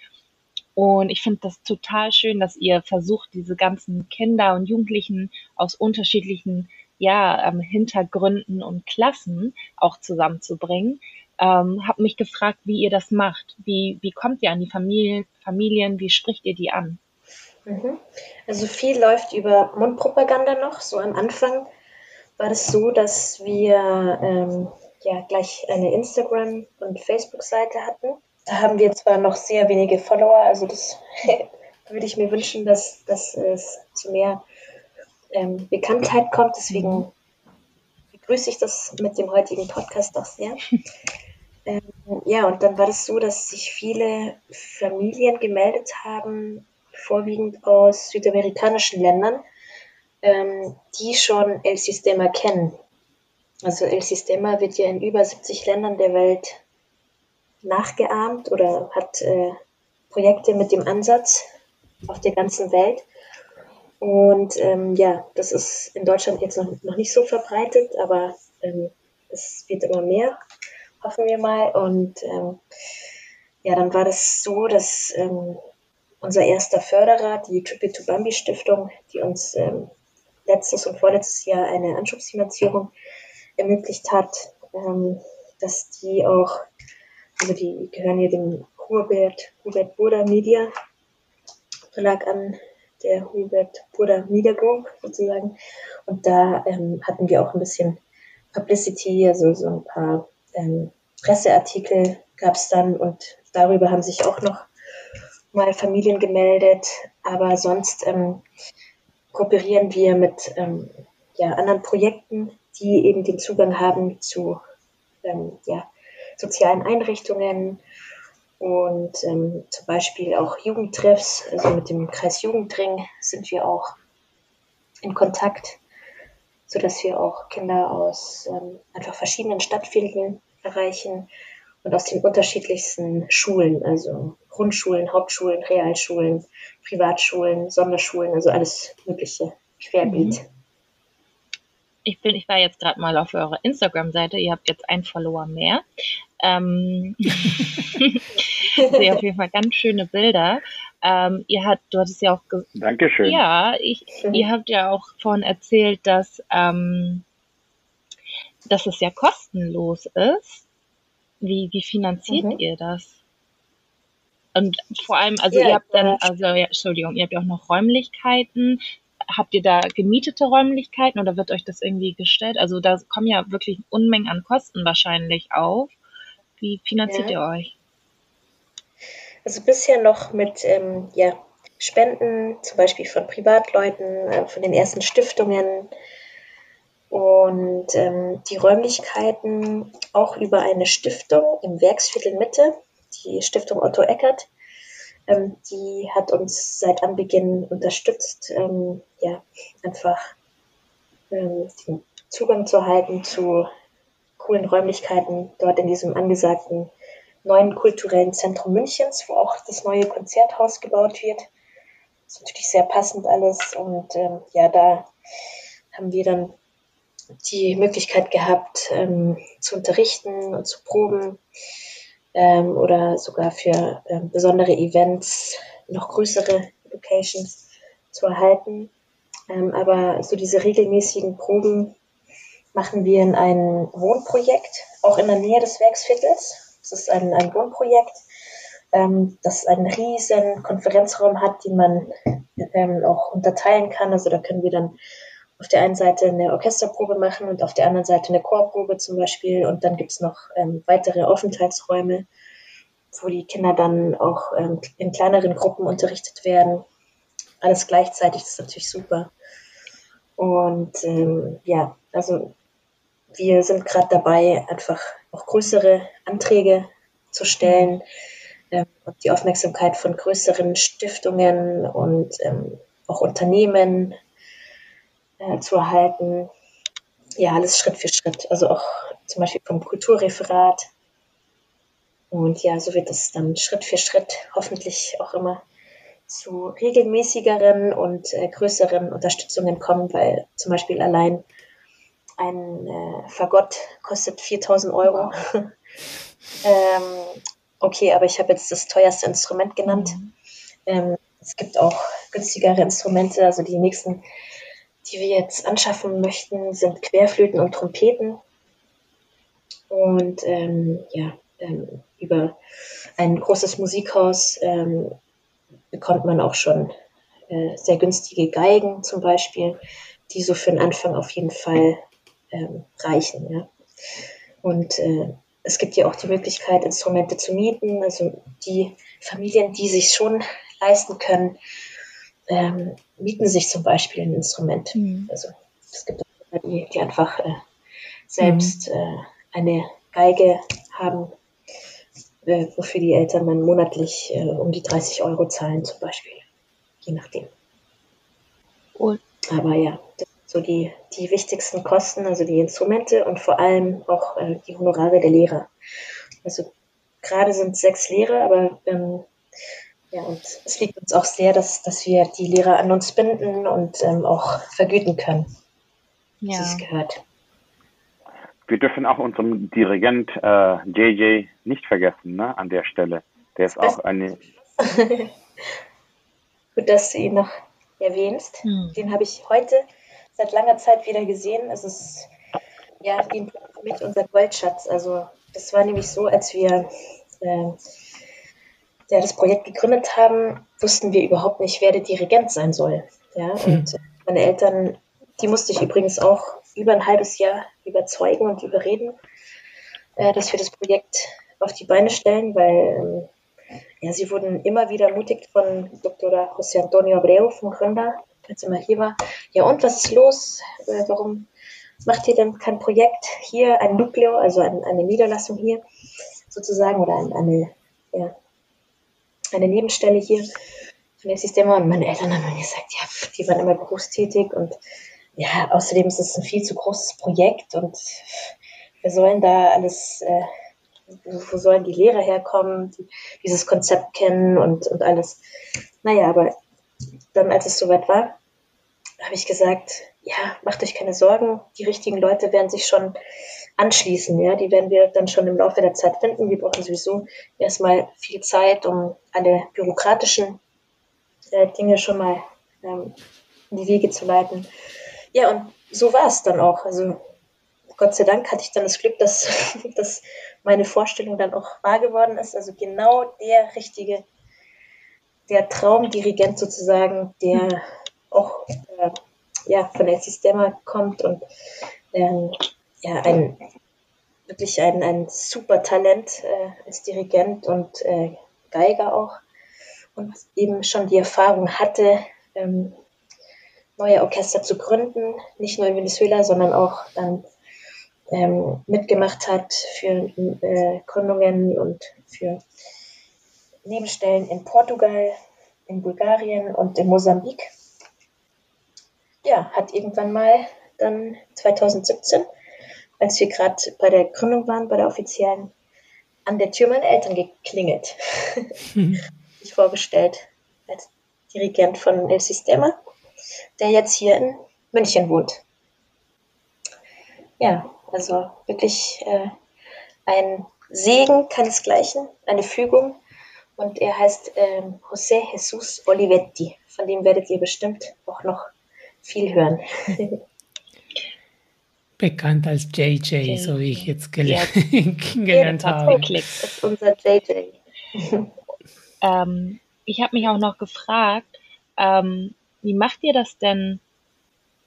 Und ich finde das total schön, dass ihr versucht, diese ganzen Kinder und Jugendlichen aus unterschiedlichen ja, ähm, Hintergründen und Klassen auch zusammenzubringen. Ähm, hab mich gefragt, wie ihr das macht. Wie, wie kommt ihr an die Familie, Familien? Wie spricht ihr die an? Mhm. Also viel läuft über Mundpropaganda noch. So am Anfang war es so, dass wir ähm, ja gleich eine Instagram- und Facebook-Seite hatten. Da haben wir zwar noch sehr wenige Follower, also das [laughs] würde ich mir wünschen, dass, dass es zu mehr ähm, Bekanntheit kommt. Deswegen begrüße ich das mit dem heutigen Podcast auch sehr. [laughs] Ähm, ja, und dann war es so, dass sich viele Familien gemeldet haben, vorwiegend aus südamerikanischen Ländern, ähm, die schon El Sistema kennen. Also El Sistema wird ja in über 70 Ländern der Welt nachgeahmt oder hat äh, Projekte mit dem Ansatz auf der ganzen Welt. Und ähm, ja, das ist in Deutschland jetzt noch, noch nicht so verbreitet, aber ähm, es wird immer mehr. hoffen wir mal. Und ähm, ja, dann war das so, dass ähm, unser erster Förderer, die Triple to Bambi Stiftung, die uns ähm, letztes und vorletztes Jahr eine Anschubsfinanzierung ermöglicht hat, ähm, dass die auch, also die gehören hier dem Hubert, Hubert Burda Media Verlag an, der Hubert Burda Media Group sozusagen. Und da ähm, hatten wir auch ein bisschen Publicity, also so ein paar ähm, Presseartikel gab es dann und darüber haben sich auch noch mal Familien gemeldet. Aber sonst ähm, kooperieren wir mit ähm, ja, anderen Projekten, die eben den Zugang haben zu ähm, ja, sozialen Einrichtungen und ähm, zum Beispiel auch Jugendtreffs, also mit dem Kreis Jugendring sind wir auch in Kontakt, sodass wir auch Kinder aus ähm, einfach verschiedenen Stadtvierteln erreichen und aus den unterschiedlichsten Schulen, also Grundschulen, Hauptschulen, Realschulen, Privatschulen, Sonderschulen, also alles Mögliche querbeet. Mhm. Ich bin, ich war jetzt gerade mal auf eurer Instagram-Seite. Ihr habt jetzt einen Follower mehr. Ähm, [laughs] ich sehe auf jeden Fall ganz schöne Bilder. Ähm, ihr habt, du hattest ja auch Dankeschön. Ja, ich, ihr habt ja auch vorhin erzählt, dass, ähm, dass es ja kostenlos ist. Wie, wie finanziert mhm. ihr das? Und vor allem, also ja, ihr habt dann, also ja, Entschuldigung, ihr habt ja auch noch Räumlichkeiten. Habt ihr da gemietete Räumlichkeiten oder wird euch das irgendwie gestellt? Also da kommen ja wirklich Unmengen an Kosten wahrscheinlich auf. Wie finanziert ja. ihr euch? Also bisher noch mit ähm, ja, Spenden, zum Beispiel von Privatleuten, äh, von den ersten Stiftungen und ähm, die Räumlichkeiten auch über eine Stiftung im Werksviertel Mitte, die Stiftung Otto Eckert. Ähm, die hat uns seit Anbeginn unterstützt, ähm, ja, einfach ähm, den Zugang zu halten zu coolen Räumlichkeiten dort in diesem angesagten neuen kulturellen Zentrum Münchens, wo auch das neue Konzerthaus gebaut wird. Das ist natürlich sehr passend alles und ähm, ja, da haben wir dann die Möglichkeit gehabt, ähm, zu unterrichten und zu proben ähm, oder sogar für ähm, besondere Events noch größere Locations zu erhalten. Ähm, aber so diese regelmäßigen Proben machen wir in einem Wohnprojekt, auch in der Nähe des Werksviertels. Es ist ein, ein Wohnprojekt, ähm, das einen riesen Konferenzraum hat, den man ähm, auch unterteilen kann. Also da können wir dann auf der einen Seite eine Orchesterprobe machen und auf der anderen Seite eine Chorprobe zum Beispiel. Und dann gibt es noch ähm, weitere Aufenthaltsräume, wo die Kinder dann auch ähm, in kleineren Gruppen unterrichtet werden. Alles gleichzeitig, ist natürlich super. Und ähm, ja, also wir sind gerade dabei, einfach auch größere Anträge zu stellen ähm, und die Aufmerksamkeit von größeren Stiftungen und ähm, auch Unternehmen äh, zu erhalten. Ja, alles Schritt für Schritt. Also auch zum Beispiel vom Kulturreferat. Und ja, so wird es dann Schritt für Schritt hoffentlich auch immer zu regelmäßigeren und äh, größeren Unterstützungen kommen, weil zum Beispiel allein ein äh, Fagott kostet 4000 Euro. [laughs] ähm, okay, aber ich habe jetzt das teuerste Instrument genannt. Mhm. Ähm, es gibt auch günstigere Instrumente, also die nächsten die wir jetzt anschaffen möchten, sind Querflöten und Trompeten. Und ähm, ja, ähm, über ein großes Musikhaus ähm, bekommt man auch schon äh, sehr günstige Geigen zum Beispiel, die so für den Anfang auf jeden Fall ähm, reichen. Ja. Und äh, es gibt ja auch die Möglichkeit, Instrumente zu mieten. Also die Familien, die sich schon leisten können, ähm, mieten sich zum Beispiel ein Instrument. Mhm. Also es gibt die, die einfach äh, selbst mhm. äh, eine Geige haben, äh, wofür die Eltern dann monatlich äh, um die 30 Euro zahlen zum Beispiel. Je nachdem. Und Aber ja, das sind so die, die wichtigsten Kosten, also die Instrumente und vor allem auch äh, die Honorare der Lehrer. Also gerade sind sechs Lehrer, aber ähm, ja, und es liegt uns auch sehr, dass, dass wir die Lehrer an uns binden und ähm, auch vergüten können, ja. wie es gehört. wir dürfen auch unseren Dirigent äh, JJ nicht vergessen, ne, an der Stelle. Der ist auch eine. [laughs] Gut, dass du ihn noch erwähnst. Hm. Den habe ich heute seit langer Zeit wieder gesehen. Es ist ja für mich unser Goldschatz. Also das war nämlich so, als wir äh, ja, das Projekt gegründet haben, wussten wir überhaupt nicht, wer der Dirigent sein soll. Ja, hm. und meine Eltern, die musste ich übrigens auch über ein halbes Jahr überzeugen und überreden, äh, dass wir das Projekt auf die Beine stellen, weil ähm, ja, sie wurden immer wieder ermutigt von Dr. José Antonio Abreu, vom Gründer, als er mal hier war. Ja, und was ist los? Äh, warum macht ihr denn kein Projekt hier, ein Nukleo, also ein, eine Niederlassung hier sozusagen oder ein, eine, ja, eine Nebenstelle hier von der Systema? Und meine Eltern haben mir gesagt, ja, die waren immer berufstätig und ja, außerdem ist es ein viel zu großes Projekt und wir sollen da alles, äh, wo sollen die Lehrer herkommen, die dieses Konzept kennen und, und alles. Naja, aber dann, als es soweit war, habe ich gesagt, ja, macht euch keine Sorgen, die richtigen Leute werden sich schon anschließen, ja, die werden wir dann schon im Laufe der Zeit finden. Wir brauchen sowieso erstmal viel Zeit, um alle bürokratischen äh, Dinge schon mal ähm, in die Wege zu leiten. Ja, und so war es dann auch. Also Gott sei Dank hatte ich dann das Glück, dass, [laughs] dass meine Vorstellung dann auch wahr geworden ist. Also genau der richtige, der Traumdirigent sozusagen, der auch äh, ja, von der Sistema kommt und äh, ja, ein wirklich ein, ein super Talent äh, als Dirigent und äh, Geiger auch und eben schon die Erfahrung hatte, ähm, neue Orchester zu gründen, nicht nur in Venezuela, sondern auch dann ähm, mitgemacht hat für äh, Gründungen und für Nebenstellen in Portugal, in Bulgarien und in Mosambik. Ja, hat irgendwann mal dann 2017, als wir gerade bei der Gründung waren, bei der offiziellen, an der Tür meiner Eltern geklingelt. [laughs] Mhm. ich vorgestellt als Dirigent von El Sistema der jetzt hier in München wohnt. Ja, also wirklich äh, ein Segen keinesgleichen, eine Fügung. Und er heißt äh, José Jesus Olivetti. Von dem werdet ihr bestimmt auch noch viel hören. [laughs] Bekannt als JJ, JJ. so wie ich jetzt gel ja. [laughs] gelernt habe. Das ist unser JJ. [laughs] ähm, ich habe mich auch noch gefragt, ähm, wie macht ihr das denn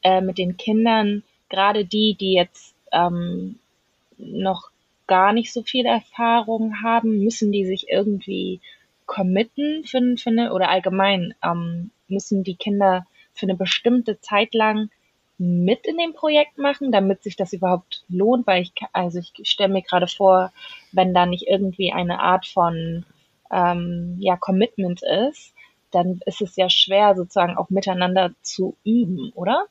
äh, mit den Kindern, gerade die, die jetzt ähm, noch gar nicht so viel Erfahrung haben? Müssen die sich irgendwie committen für, für eine, oder allgemein ähm, müssen die Kinder für eine bestimmte Zeit lang mit in dem Projekt machen, damit sich das überhaupt lohnt, weil ich, also ich stelle mir gerade vor, wenn da nicht irgendwie eine Art von ähm, ja, Commitment ist, dann ist es ja schwer, sozusagen auch miteinander zu üben, oder?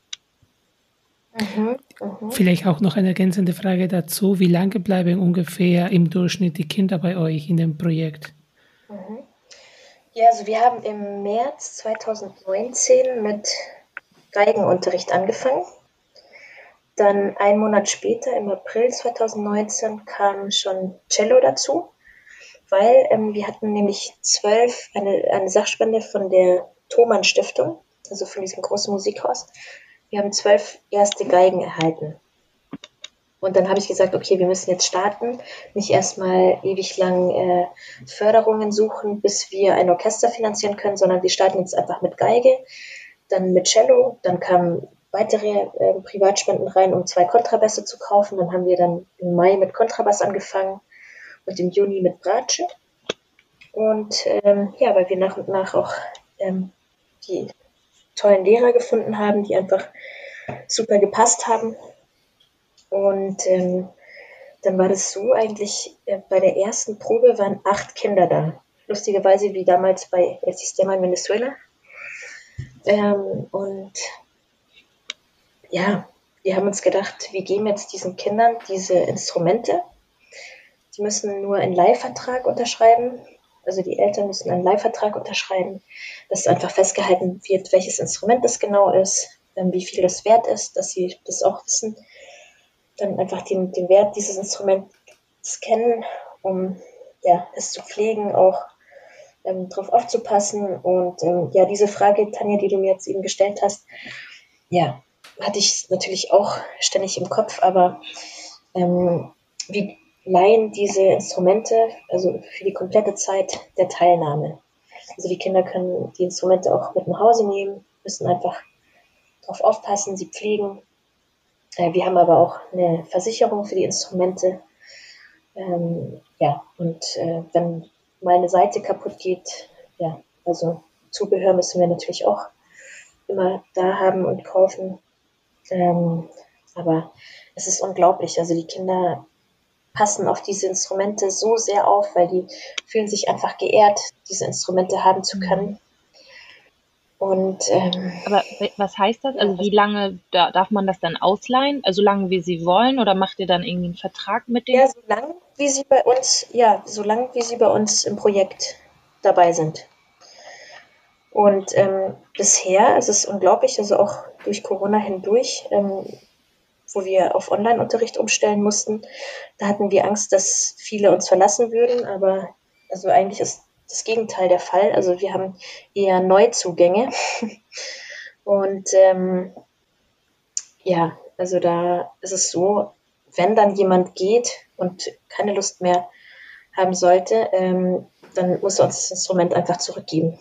Mhm, mhm. Vielleicht auch noch eine ergänzende Frage dazu. Wie lange bleiben ungefähr im Durchschnitt die Kinder bei euch in dem Projekt? Mhm. Ja, also wir haben im März 2019 mit Geigenunterricht angefangen. Dann einen Monat später, im April 2019, kam schon Cello dazu weil ähm, wir hatten nämlich zwölf, eine, eine Sachspende von der Thomann Stiftung, also von diesem großen Musikhaus. Wir haben zwölf erste Geigen erhalten. Und dann habe ich gesagt, okay, wir müssen jetzt starten, nicht erstmal ewig lang äh, Förderungen suchen, bis wir ein Orchester finanzieren können, sondern wir starten jetzt einfach mit Geige, dann mit Cello, dann kamen weitere äh, Privatspenden rein, um zwei Kontrabässe zu kaufen. Dann haben wir dann im Mai mit Kontrabass angefangen und im Juni mit Bratsche. Und ähm, ja, weil wir nach und nach auch ähm, die tollen Lehrer gefunden haben, die einfach super gepasst haben. Und ähm, dann war das so eigentlich, äh, bei der ersten Probe waren acht Kinder da. Lustigerweise wie damals bei El Sistema in Venezuela. Ähm, und ja, wir haben uns gedacht, wir geben jetzt diesen Kindern diese Instrumente Sie müssen nur einen Leihvertrag unterschreiben. Also die Eltern müssen einen Leihvertrag unterschreiben, dass einfach festgehalten wird, welches Instrument das genau ist, ähm, wie viel das wert ist, dass sie das auch wissen. Dann einfach den, den Wert dieses Instruments kennen, um ja, es zu pflegen, auch ähm, darauf aufzupassen. Und ähm, ja, diese Frage, Tanja, die du mir jetzt eben gestellt hast, ja, hatte ich natürlich auch ständig im Kopf, aber ähm, wie leihen diese Instrumente, also für die komplette Zeit der Teilnahme. Also die Kinder können die Instrumente auch mit nach Hause nehmen, müssen einfach darauf aufpassen, sie pflegen. Äh, wir haben aber auch eine Versicherung für die Instrumente. Ähm, ja, und äh, wenn mal eine Seite kaputt geht, ja, also Zubehör müssen wir natürlich auch immer da haben und kaufen. Ähm, aber es ist unglaublich. Also die Kinder passen auf diese Instrumente so sehr auf, weil die fühlen sich einfach geehrt, diese Instrumente haben zu können. Und, ähm, Aber was heißt das? Also wie lange da, darf man das dann ausleihen? Also lange wie sie wollen oder macht ihr dann irgendwie einen Vertrag mit denen? Ja, so lange wie sie bei uns, ja, so lange wie sie bei uns im Projekt dabei sind. Und ähm, bisher, es ist unglaublich, also auch durch Corona hindurch, ähm, wo wir auf Online-Unterricht umstellen mussten, da hatten wir Angst, dass viele uns verlassen würden, aber also eigentlich ist das Gegenteil der Fall. Also wir haben eher Neuzugänge. [laughs] Und ähm, ja, also da ist es so, wenn dann jemand geht und keine Lust mehr haben sollte, ähm, dann muss er uns das Instrument einfach zurückgeben.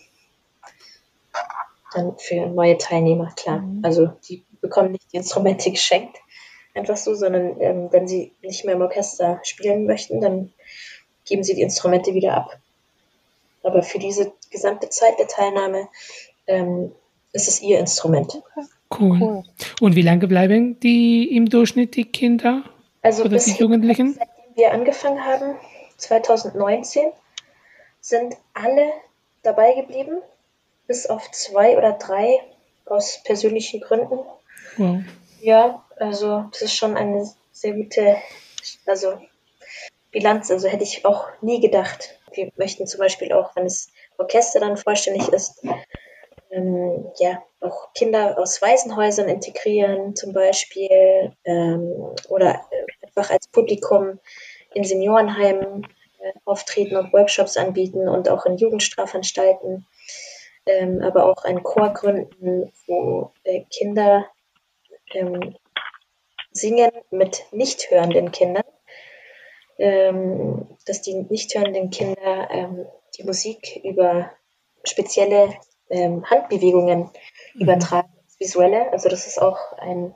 Dann für neue Teilnehmer, klar. Mhm. Also die bekommen nicht die Instrumente [laughs] geschenkt, einfach so, sondern ähm, wenn sie nicht mehr im Orchester spielen möchten, dann geben sie die Instrumente wieder ab. Aber für diese gesamte Zeit der Teilnahme ähm, ist es ihr Instrument. Cool. cool. Und wie lange bleiben die im Durchschnitt die Kinder also oder die Jugendlichen? Seitdem wir angefangen haben, 2019, sind alle dabei geblieben, bis auf zwei oder drei aus persönlichen Gründen. Wow. Ja, also das ist schon eine sehr gute also Bilanz. Also hätte ich auch nie gedacht. Wir möchten zum Beispiel auch, wenn das Orchester dann vollständig ist, ähm, ja, auch Kinder aus Waisenhäusern integrieren zum Beispiel ähm, oder einfach als Publikum in Seniorenheimen äh, auftreten und Workshops anbieten und auch in Jugendstrafanstalten, ähm, aber auch einen Chor gründen, wo äh, Kinder ähm, singen mit nicht hörenden Kindern, ähm, dass die nicht hörenden Kinder ähm, die Musik über spezielle ähm, Handbewegungen mhm. übertragen, visuelle. Also das ist auch ein,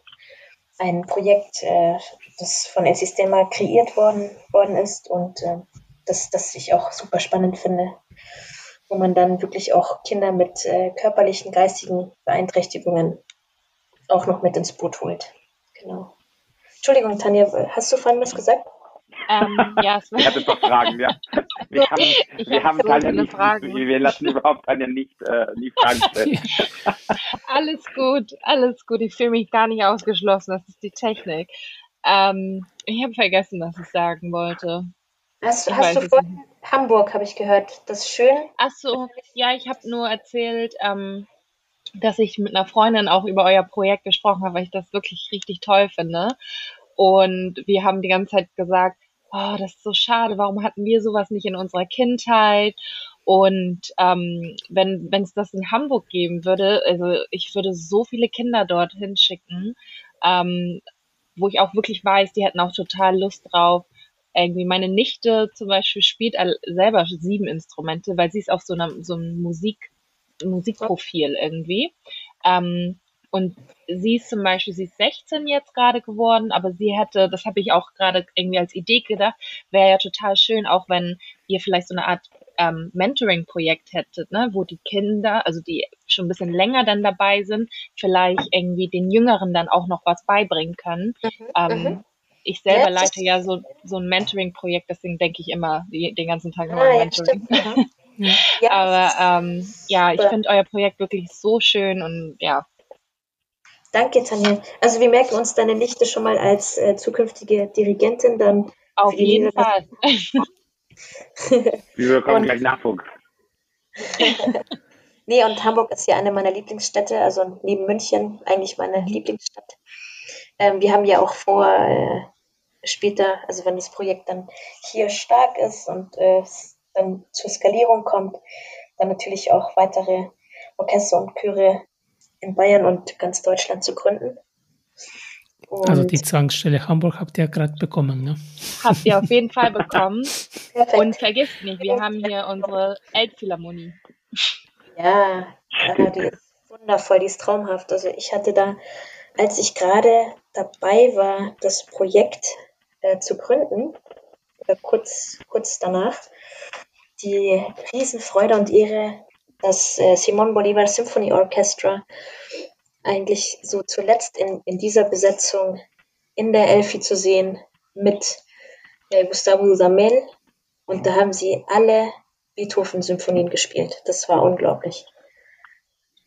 ein Projekt, äh, das von El Sistema kreiert worden, worden ist und äh, das, das ich auch super spannend finde, wo man dann wirklich auch Kinder mit äh, körperlichen, geistigen Beeinträchtigungen auch noch mit ins Boot holt. Genau. Entschuldigung, Tanja, hast du vorhin was gesagt? Ähm, ja, es ich hatte doch Fragen, ja. [laughs] Wir haben, ich wir haben so Tanja nicht, Fragen. wir lassen überhaupt Tanja nicht äh, die Fragen stellen. [laughs] alles gut, alles gut. Ich fühle mich gar nicht ausgeschlossen. Das ist die Technik. Ähm, ich habe vergessen, was ich sagen wollte. Hast, hast du vorhin Hamburg, habe ich gehört. Das ist schön. Ach so, ja, ich habe nur erzählt, ähm, dass ich mit einer Freundin auch über euer Projekt gesprochen habe, weil ich das wirklich richtig toll finde. Und wir haben die ganze Zeit gesagt, oh, das ist so schade, warum hatten wir sowas nicht in unserer Kindheit? Und ähm, wenn es das in Hamburg geben würde, also ich würde so viele Kinder dorthin schicken, ähm, wo ich auch wirklich weiß, die hätten auch total Lust drauf. Irgendwie meine Nichte zum Beispiel spielt selber sieben Instrumente, weil sie ist auf so einem so einem Musik Musikprofil irgendwie. Ähm, und sie ist zum Beispiel, sie ist 16 jetzt gerade geworden, aber sie hätte, das habe ich auch gerade irgendwie als Idee gedacht, wäre ja total schön, auch wenn ihr vielleicht so eine Art ähm, Mentoring-Projekt hättet, ne, wo die Kinder, also die schon ein bisschen länger dann dabei sind, vielleicht irgendwie den Jüngeren dann auch noch was beibringen können. Mhm, ähm, mhm. ich selber ja, leite ja so, so ein Mentoring-Projekt, deswegen denke ich immer die, den ganzen Tag immer ah, an Mentoring. [laughs] Ja, ja. Aber ähm, ja, ich finde euer Projekt wirklich so schön und ja, Danke, Tanja. Also wir merken uns deine Nichte schon mal als äh, zukünftige Dirigentin dann. Auf jeden Fall. [laughs] wir bekommen gleich Nachwuchs. [laughs] nee, und Hamburg ist ja eine meiner Lieblingsstädte, also neben München eigentlich meine Lieblingsstadt. Ähm, wir haben ja auch vor, äh, später, also wenn das Projekt dann hier stark ist und äh, dann zur Skalierung kommt, dann natürlich auch weitere Orchester und Chöre in Bayern und ganz Deutschland zu gründen. Und also die Zwangsstelle Hamburg habt ihr ja gerade bekommen, ne? Habt ihr auf jeden Fall [laughs] bekommen. Perfekt. Und vergisst nicht, wir haben hier unsere Elbphilharmonie. Ja, die ist wundervoll, die ist traumhaft. Also ich hatte da, als ich gerade dabei war, das Projekt äh, zu gründen, oder kurz, kurz danach, die Riesenfreude und Ehre, das äh, Simon Bolivar Symphony Orchestra eigentlich so zuletzt in, in dieser Besetzung in der Elfi zu sehen mit äh, Gustavo Dudamel. Und da haben sie alle Beethoven-Symphonien gespielt. Das war unglaublich.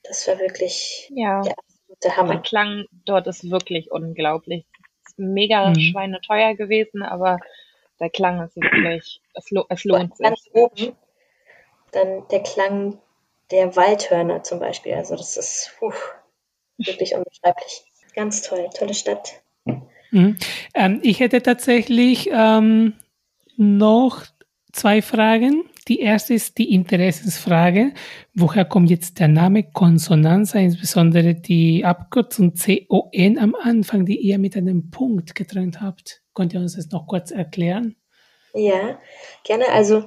Das war wirklich ja. der absolute Hammer. Der Klang dort ist wirklich unglaublich. Ist mega mhm. schweineteuer gewesen, aber der Klang ist wirklich, es, lo es lohnt sich. Ganz oben dann der Klang der Waldhörner zum Beispiel. Also das ist puh, wirklich unbeschreiblich. Ganz toll, tolle Stadt. Mhm. Ähm, ich hätte tatsächlich ähm, noch zwei Fragen. Die erste ist die Interessensfrage. Woher kommt jetzt der Name Konsonanza, insbesondere die Abkürzung CON am Anfang, die ihr mit einem Punkt getrennt habt? Könnt ihr uns das noch kurz erklären? Ja, gerne. Also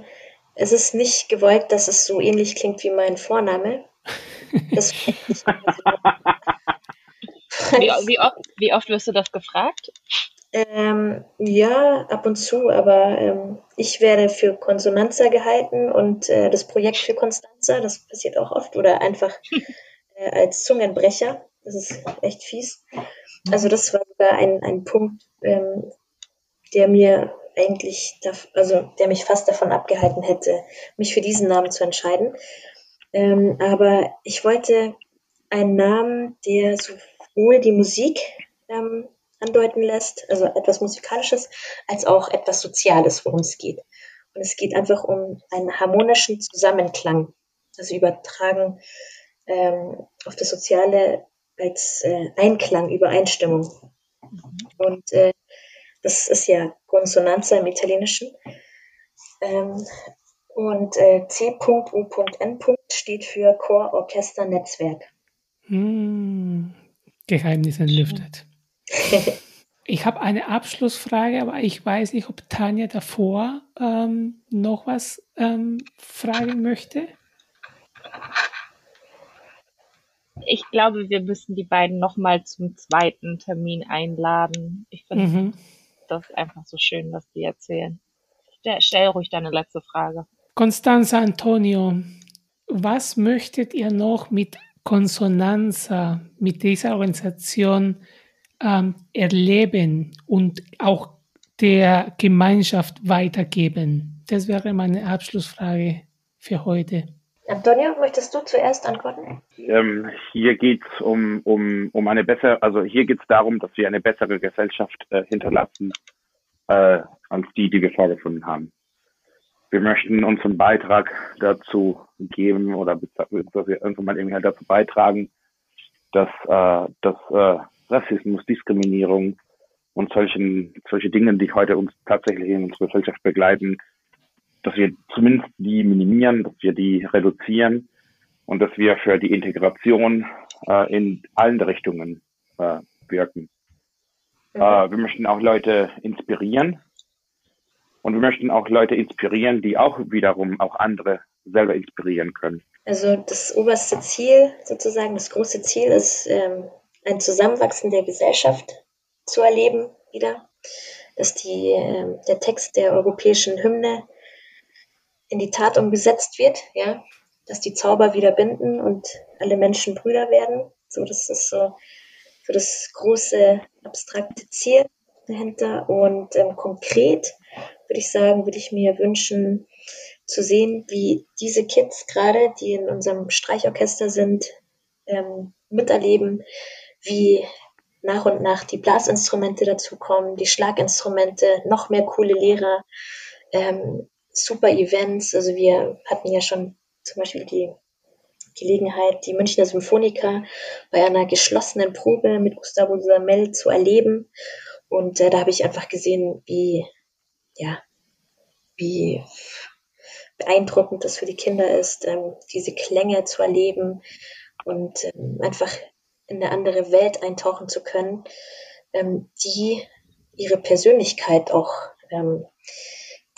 es ist nicht gewollt, dass es so ähnlich klingt wie mein Vorname. Das [laughs] wie, wie, oft, wie oft wirst du das gefragt? Ähm, ja, ab und zu, aber ähm, ich werde für Konsonanza gehalten und äh, das Projekt für Konstanza, das passiert auch oft, oder einfach äh, als Zungenbrecher. Das ist echt fies. Also das war sogar ein, ein Punkt, ähm, der mir eigentlich, also der mich fast davon abgehalten hätte, mich für diesen Namen zu entscheiden. Ähm, aber ich wollte einen Namen, der sowohl die Musik ähm, andeuten lässt, also etwas Musikalisches, als auch etwas Soziales, worum es geht. Und es geht einfach um einen harmonischen Zusammenklang, also übertragen ähm, auf das Soziale als äh, Einklang, Übereinstimmung. Und äh, das ist ja Konsonanza im Italienischen. Ähm, und äh, C.U.N. steht für Chor, Orchester, Netzwerk. Hm, Geheimnis entlüftet. ich habe eine Abschlussfrage, aber ich weiß nicht, ob Tanja davor ähm, noch was ähm, fragen möchte. Ich glaube, wir müssen die beiden nochmal zum zweiten Termin einladen. Ich finde, mhm das einfach so schön, was die erzählen. Stell, stell ruhig deine letzte Frage. Constanza Antonio, was möchtet ihr noch mit Konsonanza, mit dieser Organisation ähm, erleben und auch der Gemeinschaft weitergeben? Das wäre meine Abschlussfrage für heute. Antonio, möchtest du zuerst antworten? Ähm, hier geht es um, um, um eine bessere, also hier geht es darum, dass wir eine bessere Gesellschaft äh, hinterlassen äh, als die, die wir vorgefunden haben. Wir möchten unseren Beitrag dazu geben oder beziehungsweise irgendwann irgendwie halt dazu beitragen, dass, äh, dass äh, Rassismus, Diskriminierung und solchen, solche Dinge, die heute uns tatsächlich in unserer Gesellschaft begleiten, dass wir zumindest die minimieren, dass wir die reduzieren und dass wir für die Integration äh, in allen Richtungen äh, wirken. Mhm. Äh, wir möchten auch Leute inspirieren und wir möchten auch Leute inspirieren, die auch wiederum auch andere selber inspirieren können. Also das oberste Ziel, sozusagen das große Ziel ist, ähm, ein Zusammenwachsen der Gesellschaft zu erleben wieder, dass die, äh, der Text der europäischen Hymne in die Tat umgesetzt wird, ja, dass die Zauber wieder binden und alle Menschen Brüder werden. So, das ist so, so das große abstrakte Ziel dahinter. Und ähm, konkret würde ich sagen, würde ich mir wünschen, zu sehen, wie diese Kids gerade, die in unserem Streichorchester sind, ähm, miterleben, wie nach und nach die Blasinstrumente dazukommen, die Schlaginstrumente, noch mehr coole Lehrer, ähm, super Events. Also wir hatten ja schon zum Beispiel die Gelegenheit, die Münchner Symphoniker bei einer geschlossenen Probe mit Gustavo Samel zu erleben. Und äh, da habe ich einfach gesehen, wie, ja, wie beeindruckend das für die Kinder ist, ähm, diese Klänge zu erleben und ähm, einfach in eine andere Welt eintauchen zu können, ähm, die ihre Persönlichkeit auch ähm,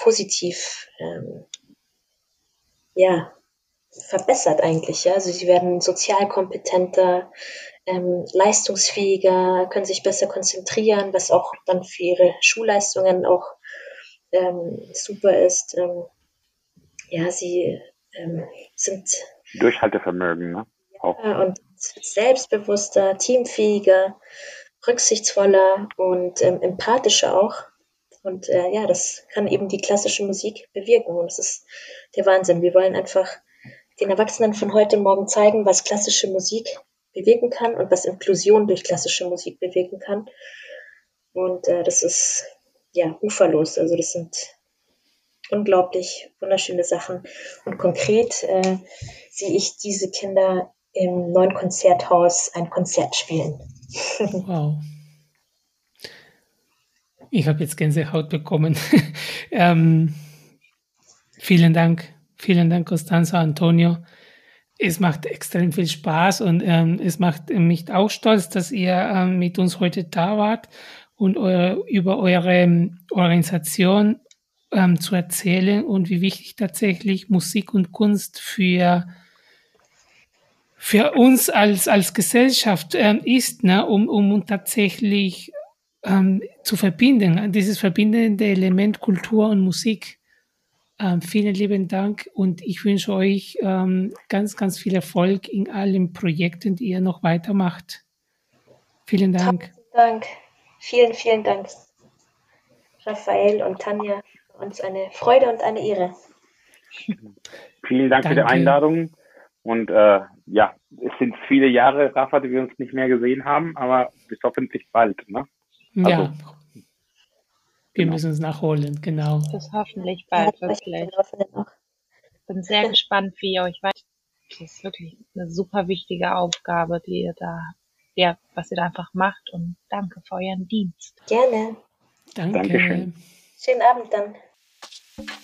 positiv ähm, ja, verbessert eigentlich. Ja? Also sie werden sozial kompetenter, ähm, leistungsfähiger, können sich besser konzentrieren, was auch dann für ihre Schulleistungen auch ähm, super ist. Ähm, ja, sie ähm, sind Durchhaltevermögen, ne? Auch. Ja, und selbstbewusster, teamfähiger, rücksichtsvoller und ähm, empathischer auch. Und äh, ja, das kann eben die klassische Musik bewirken. Und das ist der Wahnsinn. Wir wollen einfach den Erwachsenen von heute Morgen zeigen, was klassische Musik bewirken kann und was Inklusion durch klassische Musik bewirken kann. Und äh, das ist ja uferlos. Also das sind unglaublich wunderschöne Sachen. Und konkret äh, sehe ich diese Kinder im neuen Konzerthaus ein Konzert spielen. Wow. Ich habe jetzt Gänsehaut bekommen. [laughs] ähm, vielen Dank, vielen Dank, Costanza, Antonio. Es macht extrem viel Spaß und ähm, es macht mich auch stolz, dass ihr ähm, mit uns heute da wart und eure, über eure ähm, Organisation ähm, zu erzählen und wie wichtig tatsächlich Musik und Kunst für für uns als, als Gesellschaft ähm, ist, ne, um, um tatsächlich ähm, zu verbinden, dieses verbindende Element Kultur und Musik. Ähm, vielen lieben Dank und ich wünsche euch ähm, ganz, ganz viel Erfolg in allen Projekten, die ihr noch weitermacht. Vielen Dank. Vielen Dank. Vielen, vielen Dank, Raphael und Tanja. Uns eine Freude und eine Ehre. Vielen Dank Danke. für die Einladung. Und äh, ja, es sind viele Jahre, Rafa, die wir uns nicht mehr gesehen haben, aber bis hoffentlich bald. Ne? Also, ja. Wir genau. müssen es nachholen, genau. Bis hoffentlich bald, ja, wirklich. Ich bin sehr gespannt, wie ihr euch weiter. Das ist wirklich eine super wichtige Aufgabe, die ihr da, ja, was ihr da einfach macht und danke für euren Dienst. Gerne. Danke. Dankeschön. Schönen Abend dann.